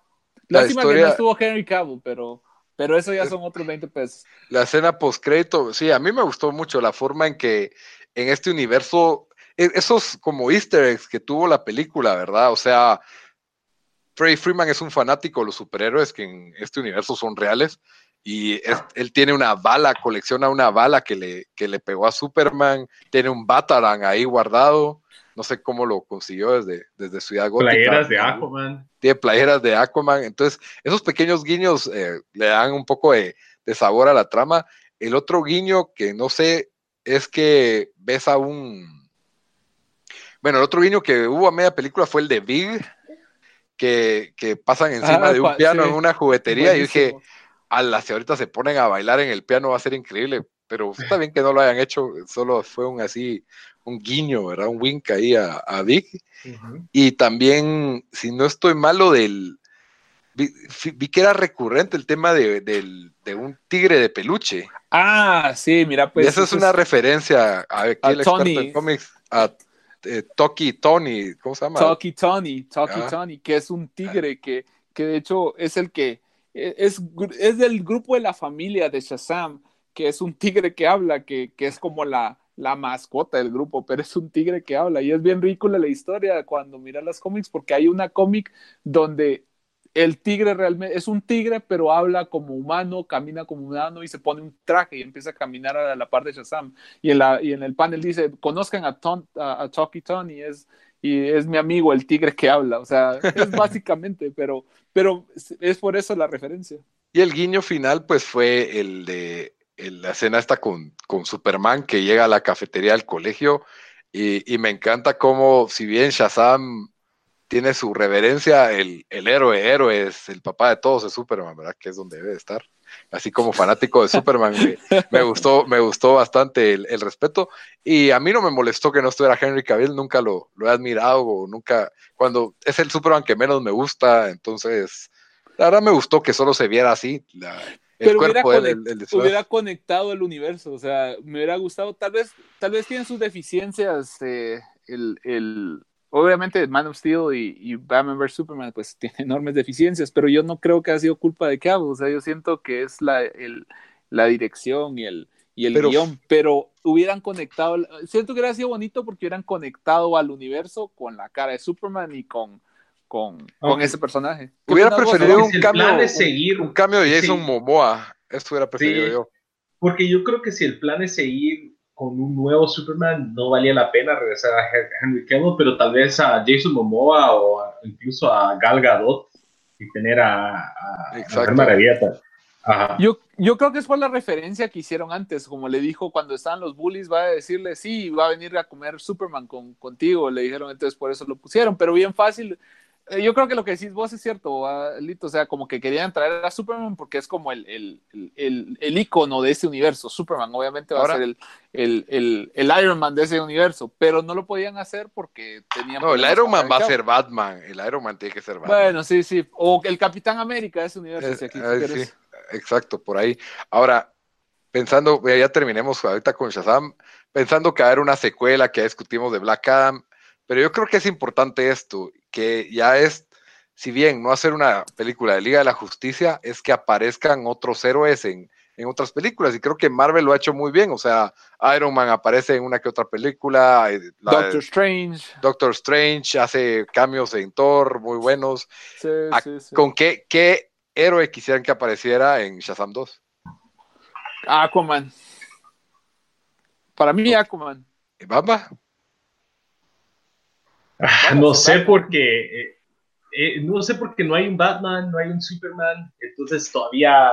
Lástima que no estuvo Henry Cavill, pero Pero eso ya son otros 20 pesos. La escena post-crédito, sí, a mí me gustó mucho la forma en que en este universo, e, esos como easter eggs que tuvo la película, ¿verdad? O sea, Freddy Freeman es un fanático de los superhéroes que en este universo son reales y él tiene una bala, colecciona una bala que le, que le pegó a Superman, tiene un Batarang ahí guardado, no sé cómo lo consiguió desde, desde Ciudad Gótica. Playeras de Aquaman. Tiene playeras de Aquaman, entonces esos pequeños guiños eh, le dan un poco de, de sabor a la trama. El otro guiño que no sé es que ves a un... Bueno, el otro guiño que hubo a media película fue el de Big, que, que pasan encima Ah, de un piano sí. en una juguetería y dije, a las que ahorita se ponen a bailar en el piano va a ser increíble, pero está bien que no lo hayan hecho, solo fue un así, un guiño, ¿verdad? Un wink ahí a, a Vic. Y también, si no estoy malo, del... Vi, vi que era recurrente el tema de, del- de un tigre de peluche. Ah, sí, mira, pues. y esa es una referencia a aquí a el experto Tony. en cómics, a eh, Toki Tony, ¿cómo se llama? Talkie Tony, Ah. Tony, que es un tigre que, que de hecho es el que e, es, es del grupo de la familia de Shazam, que es un tigre que habla, que, que es como la, la mascota del grupo, pero es un tigre que habla. Y es bien ridícula la historia cuando miras las cómics, porque hay una cómic donde el tigre realmente es un tigre, pero habla como humano, camina como humano y se pone un traje y empieza a caminar a la par de Shazam. Y en, la, y en el panel dice, conozcan a, Ton, a, a Talkie Tony, es, y es mi amigo el tigre que habla. O sea, es básicamente, pero, pero es por eso la referencia. Y el guiño final, pues fue el de la escena esta con, con Superman que llega a la cafetería del colegio. Y, y me encanta cómo, si bien Shazam tiene su reverencia, el, el héroe, héroe es el papá de todos, es Superman, ¿verdad? Que es donde debe de estar. Así como fanático de Superman, me, gustó, me gustó bastante el, el respeto. Y a mí no me molestó que no estuviera Henry Cavill, nunca lo, lo he admirado, o nunca, cuando es el Superman que menos me gusta, entonces, la verdad me gustó que solo se viera así, el Pero hubiera, cuerpo, el, conect- el- el disfraz. hubiera conectado el universo, o sea, me hubiera gustado, tal vez, tal vez tiene sus deficiencias, eh, el, el, obviamente Man of Steel y, y Batman vs Superman, pues tiene enormes deficiencias, pero yo no creo que ha sido culpa de Cabo, o sea, yo siento que es la, el, la dirección y el, y el Pero- guion, pero hubieran conectado, siento que hubiera sido bonito porque hubieran conectado al universo con la cara de Superman y con, con, con Ok. ese personaje. ¿Qué Hubiera vos, preferido un cambio- plan es seguir, Un cambio de Jason Sí. Momoa, eso hubiera preferido Sí. yo. porque yo creo que si el plan es seguir con un nuevo Superman, no valía la pena regresar a Hen- Henry Cavill, pero tal vez a Jason Momoa o incluso a Gal Gadot y tener a, a, a Exacto. Maravilla. Ajá. Yo, yo creo que es por la referencia que hicieron antes, como le dijo cuando estaban los bullies, va a decirle, sí, va a venir a comer Superman con, contigo, le dijeron, entonces por eso lo pusieron, pero bien fácil. Eh, yo creo que lo que decís vos es cierto, ah, Lito, o sea, como que querían traer a Superman porque es como el, el, el, el, ícono de ese universo. Superman obviamente va Ahora- a ser el, el, el, el Iron Man de ese universo, pero no lo podían hacer porque tenían... No, el Iron Man va a ser Batman, el Iron Man tiene que ser Batman. Bueno, sí, sí, o el Capitán América de ese universo. Si aquí quieres. sí, exacto, por ahí. Ahora, pensando, ya terminemos ahorita con Shazam, pensando que va a haber una secuela que ya discutimos de Black Adam, pero yo creo que es importante esto, que ya es, si bien no hacer una película de Liga de la Justicia, es que aparezcan otros héroes en, en otras películas, y creo que Marvel lo ha hecho muy bien, o sea, Iron Man aparece en una que otra película, eh, la- Doctor Strange. Doctor Strange hace cambios en Thor muy buenos. Sí, Ah, sí, sí. ¿Con qué, qué héroe quisieran que apareciera en Shazam 2? Aquaman. Para mí, Aquaman. ¿Bamba? Ah, no sé porque eh, eh, no sé porque no hay un Batman, no hay un Superman, entonces todavía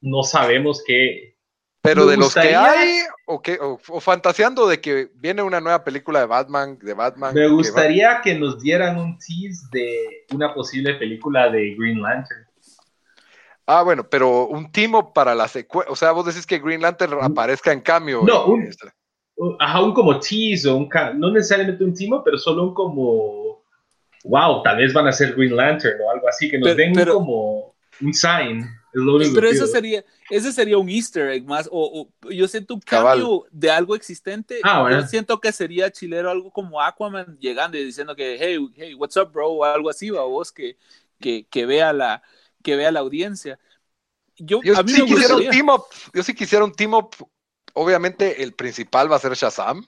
no sabemos qué. Pero de los que hay, o, que, o, o fantaseando de que viene una nueva película de Batman, de Batman. Me que gustaría que nos dieran un tease de una posible película de Green Lantern. Ah, bueno, pero un timo para la secuela. O sea, vos decís que Green Lantern aparezca en cambio. No, en un- esta. Uh, Ajá, un como tease o un no necesariamente un timo, pero solo un como wow, tal vez van a ser Green Lantern o algo así, que nos Pero- den pero- como un sign. Es lo único Pero que eso pido. sería, ese sería un easter egg más, o, o yo siento un Cabal. cambio de algo existente. Ah, bueno. Yo siento que sería chilero algo como Aquaman llegando y diciendo que, hey, hey, what's up, bro, o algo así, o vos que, que, que vea la, que vea la audiencia. yo, a mí sí quisiera un team up. Yo sí quisiera un team up. Obviamente el principal va a ser Shazam,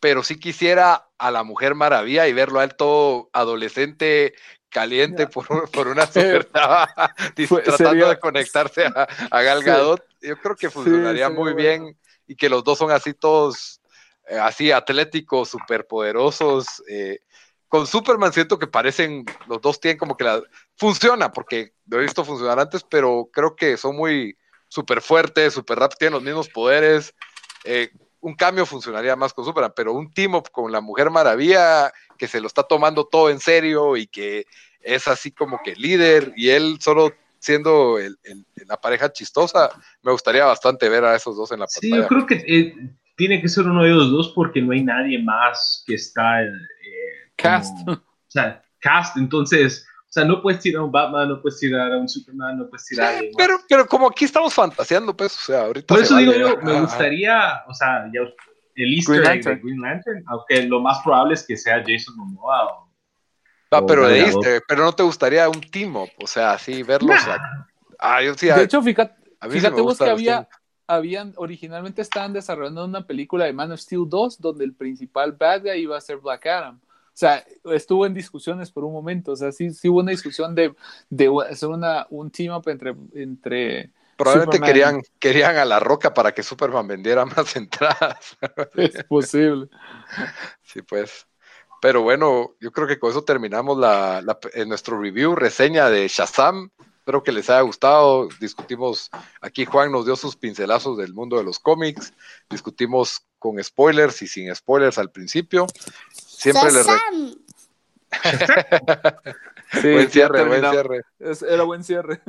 pero sí quisiera a la Mujer Maravilla y verlo a él todo adolescente, caliente por, por, una super tratando de conectarse a, a Gal Gadot. Yo creo que funcionaría muy bien y que los dos son así todos, eh, así atléticos, superpoderosos. Eh, con Superman siento que parecen, los dos tienen como que la... Funciona, porque lo he visto funcionar antes, pero creo que son muy súper fuertes, súper rápidos, tienen los mismos poderes. Eh, un cambio funcionaría más con Superman, pero un team up con la Mujer Maravilla que se lo está tomando todo en serio y que es así como que líder y él solo siendo el, la pareja chistosa, me gustaría bastante ver a esos dos en la pantalla. Sí, yo creo que eh, tiene que ser uno de ellos dos porque no hay nadie más que está... Eh, cast. o sea, cast, entonces... O sea, no puedes tirar a un Batman, no puedes tirar a un Superman, no puedes tirar a alguien Pero, pero como aquí estamos fantaseando, pues, o sea, ahorita. Por eso digo yo, me gustaría, o sea, ya, el Easter egg de Green Lantern, aunque lo más probable es que sea Jason Momoa o Ah, pero, de pero no te gustaría un team up, o sea, así verlos. Ah, yo, sí, de hecho, fíjate, fíjate vos que había, habían, originalmente estaban desarrollando una película de Man of Steel 2 donde el principal bad guy iba a ser Black Adam. O sea, estuvo en discusiones por un momento, o sea, sí, sí hubo una discusión de, de hacer una, un team up entre... entre Probablemente querían, querían a la roca para que Superman vendiera más entradas. Es posible. Sí, pues. Pero bueno, yo creo que con eso terminamos la, en nuestro review, reseña de Shazam. Espero que les haya gustado. Discutimos, aquí Juan nos dio sus pincelazos del mundo de los cómics. Discutimos con spoilers y sin spoilers al principio. Siempre les... buen cierre, buen cierre. era buen cierre.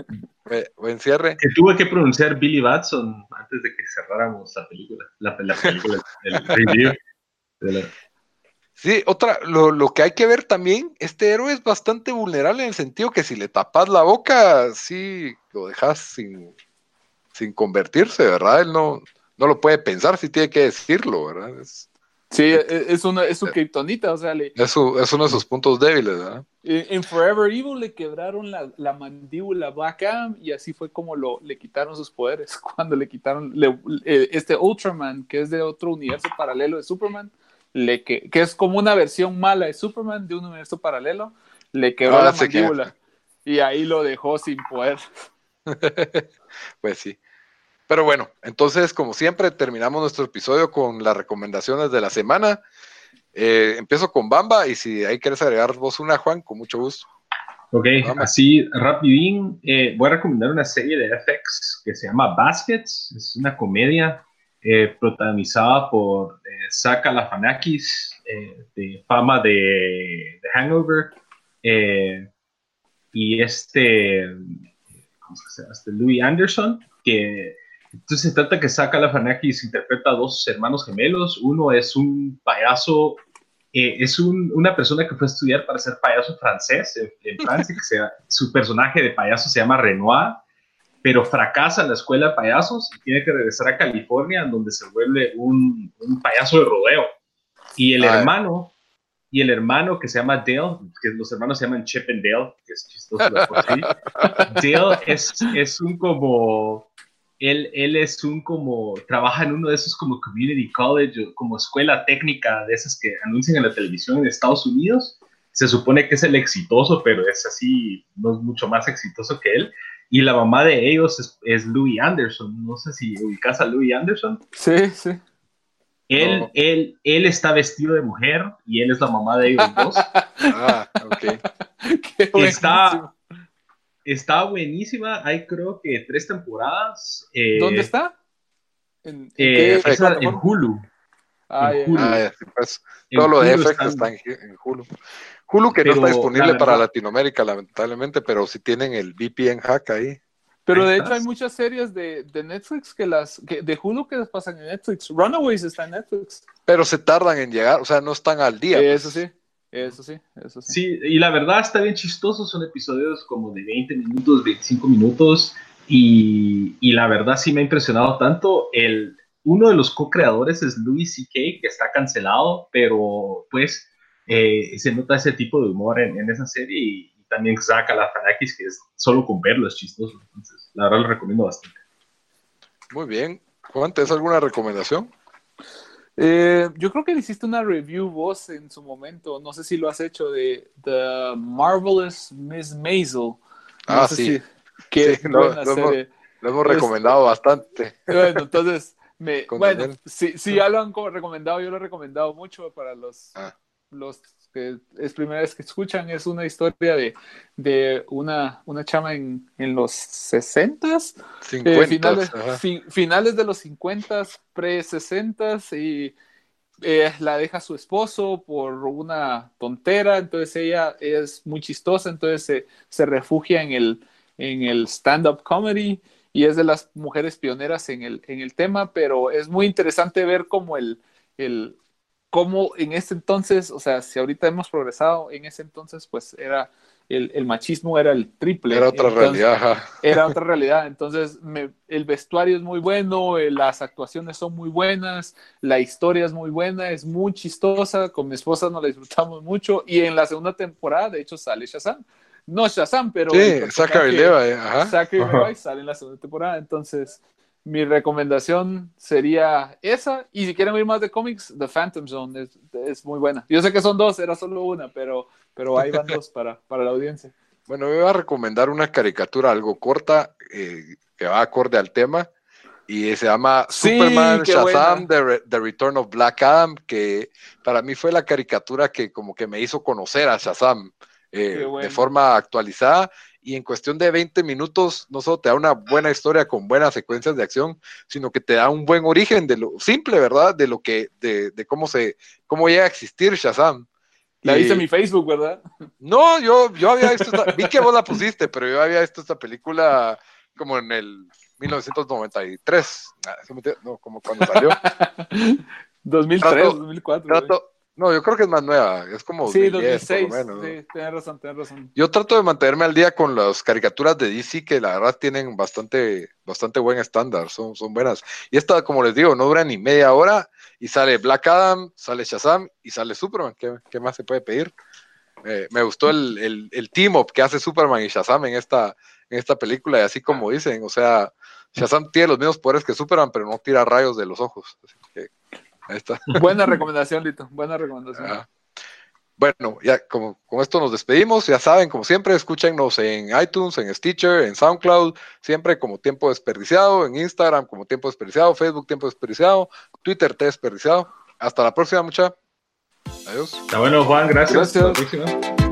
buen cierre. Que tuve que pronunciar Billy Batson antes de que cerráramos la película, la, película, el review. La... Sí, otra, lo, que hay que ver también, este héroe es bastante vulnerable en el sentido que si le tapas la boca, sí lo dejas sin, sin convertirse, ¿verdad? Él no, no lo puede pensar, si tiene que decirlo, ¿verdad? Sí, e, e, es, una, es su kriptonita, o sea, le, es, es, uno de sus puntos débiles, ¿verdad? En Forever Evil le quebraron la, la mandíbula Adam y así fue como lo, le quitaron sus poderes, cuando le quitaron eh, este Ultraman, que es de otro universo paralelo de Superman le que, que es como una versión mala de Superman de un universo paralelo, le quebró ah, la mandíbula y ahí lo dejó sin poder. pues sí. Pero bueno, entonces, como siempre, terminamos nuestro episodio con las recomendaciones de la semana. Eh, empiezo con Bamba y si ahí quieres agregar vos una, Juan, con mucho gusto. Ok, así rapidín, eh, voy a recomendar una serie de FX que se llama Baskets, es una comedia eh, protagonizada por Zach Galifianakis, eh, de fama de, Hangover, eh, y este, ¿cómo se llama? Este Louis Anderson, que entonces se trata que Zach Galifianakis interpreta a dos hermanos gemelos, uno es un payaso es una persona que fue a estudiar para ser payaso francés en, Francia, que sea, su personaje de payaso se llama Renoir, pero fracasa en la escuela de payasos y tiene que regresar a California, donde se vuelve un, un payaso de rodeo. Y el hermano, y el hermano que se llama Dale, que los hermanos se llaman Chip and Dale, que es chistoso. Dale es, es un como, él, él es un como, trabaja en uno de esos como community college, como escuela técnica de esas que anuncian en la televisión en Estados Unidos. Se supone que es el exitoso, pero es así, no es mucho más exitoso que él y la mamá de ellos es, Louis Anderson. No sé si ubicas a Louis Anderson. Sí, sí. Él, él, él está vestido de mujer y él es la mamá de ellos dos. ah, ok. está, está buenísima. Hay creo que tres temporadas. Eh, ¿Dónde está? ¿En, eh, en Hulu. Ah, en Hulu. Ah, pues, todo lo de FX está en Hulu. Hulu que no está disponible para Latinoamérica, lamentablemente, pero si tienen el VPN hack ahí. Pero de hecho hay muchas series de, Netflix que las, que, de Hulu que las pasan en Netflix. Runaways está en Netflix. Pero se tardan en llegar, o sea, no están al día. Pues. Eso sí, eso sí, eso sí. Sí, y la verdad está bien chistoso, son episodios como de 20 minutos, 25 minutos, y, y la verdad sí me ha impresionado tanto. El, uno de los co-creadores es Louis C.K., que está cancelado, pero pues eh, se nota ese tipo de humor en, esa serie y, también Zack Galifianakis, que es solo con verlo es chistoso. Entonces, la verdad lo recomiendo bastante. Muy bien. Juan, ¿tienes alguna recomendación? Eh, yo creo que hiciste una review vos en su momento, no sé si lo has hecho, de The Marvelous Miss Maisel. ah, sí. qué buena serie. Lo hemos, recomendado bastante. Bueno, entonces, me, bueno, si, si, ya lo han recomendado, yo lo he recomendado mucho para los, ah. los que es primera vez que escuchan. Es una historia de, de una, una chama en, en los 60s, eh, finales, finales de los 50 pre-60s y eh, la deja su esposo por una tontera, entonces ella es muy chistosa, entonces se, se refugia en el, en el stand-up comedy y es de las mujeres pioneras en el, en el tema, pero es muy interesante ver cómo el, el cómo en ese entonces, o sea, si ahorita hemos progresado, en ese entonces pues era el, machismo era el triple. Era otra realidad. Era otra realidad. Entonces, el vestuario es muy bueno, eh, las actuaciones son muy buenas, la historia es muy buena, es muy chistosa. Con mi esposa nos la disfrutamos mucho. Y en la segunda temporada, de hecho, sale Shazam. No Shazam, pero. Sí, Zachary Levi. Zachary Levi sale en la segunda temporada. Entonces, mi recomendación sería esa. Y si quieren oír más de cómics, The Phantom Zone es, es, muy buena. Yo sé que son dos, era solo una, pero pero ahí van dos para, para la audiencia. Bueno, me voy a recomendar una caricatura algo corta eh, que va acorde al tema y se llama Superman Shazam The, Return of Black Adam, que para mí fue la caricatura que como que me hizo conocer a Shazam eh, de forma actualizada y en cuestión de 20 minutos no solo te da una buena historia con buenas secuencias de acción, sino que te da un buen origen de lo simple, ¿verdad? De lo que, de, de cómo se, cómo llega a existir Shazam. La hice en mi Facebook, ¿verdad? No, yo, yo había visto, esta, vi que vos la pusiste, pero yo había visto esta película como en el 1993, ah, no, como cuando salió. 2003, 2004. No, yo creo que es más nueva, es como sí, 2006, por lo menos, sí, tienes razón, tienes razón. Yo trato de mantenerme al día con las caricaturas de DC que la verdad tienen bastante, bastante buen estándar, son, son buenas. Y esta, como les digo, no dura ni media hora y sale Black Adam, sale Shazam y sale Superman. ¿Qué, más se puede pedir? me gustó el, el, team up que hace Superman y Shazam en esta, en esta película, y así como dicen, o sea, Shazam tiene los mismos poderes que Superman, pero no tira rayos de los ojos. Ahí está. Buena recomendación, Lito, buena recomendación. Bueno, ya como con esto nos despedimos, ya saben, como siempre, escúchenos en iTunes, en Stitcher, en SoundCloud, siempre como tiempo desperdiciado, en Instagram como tiempo desperdiciado, Facebook tiempo desperdiciado, Twitter te desperdiciado. Hasta la próxima, mucha. Adiós. Está bueno, Juan, gracias. Gracias.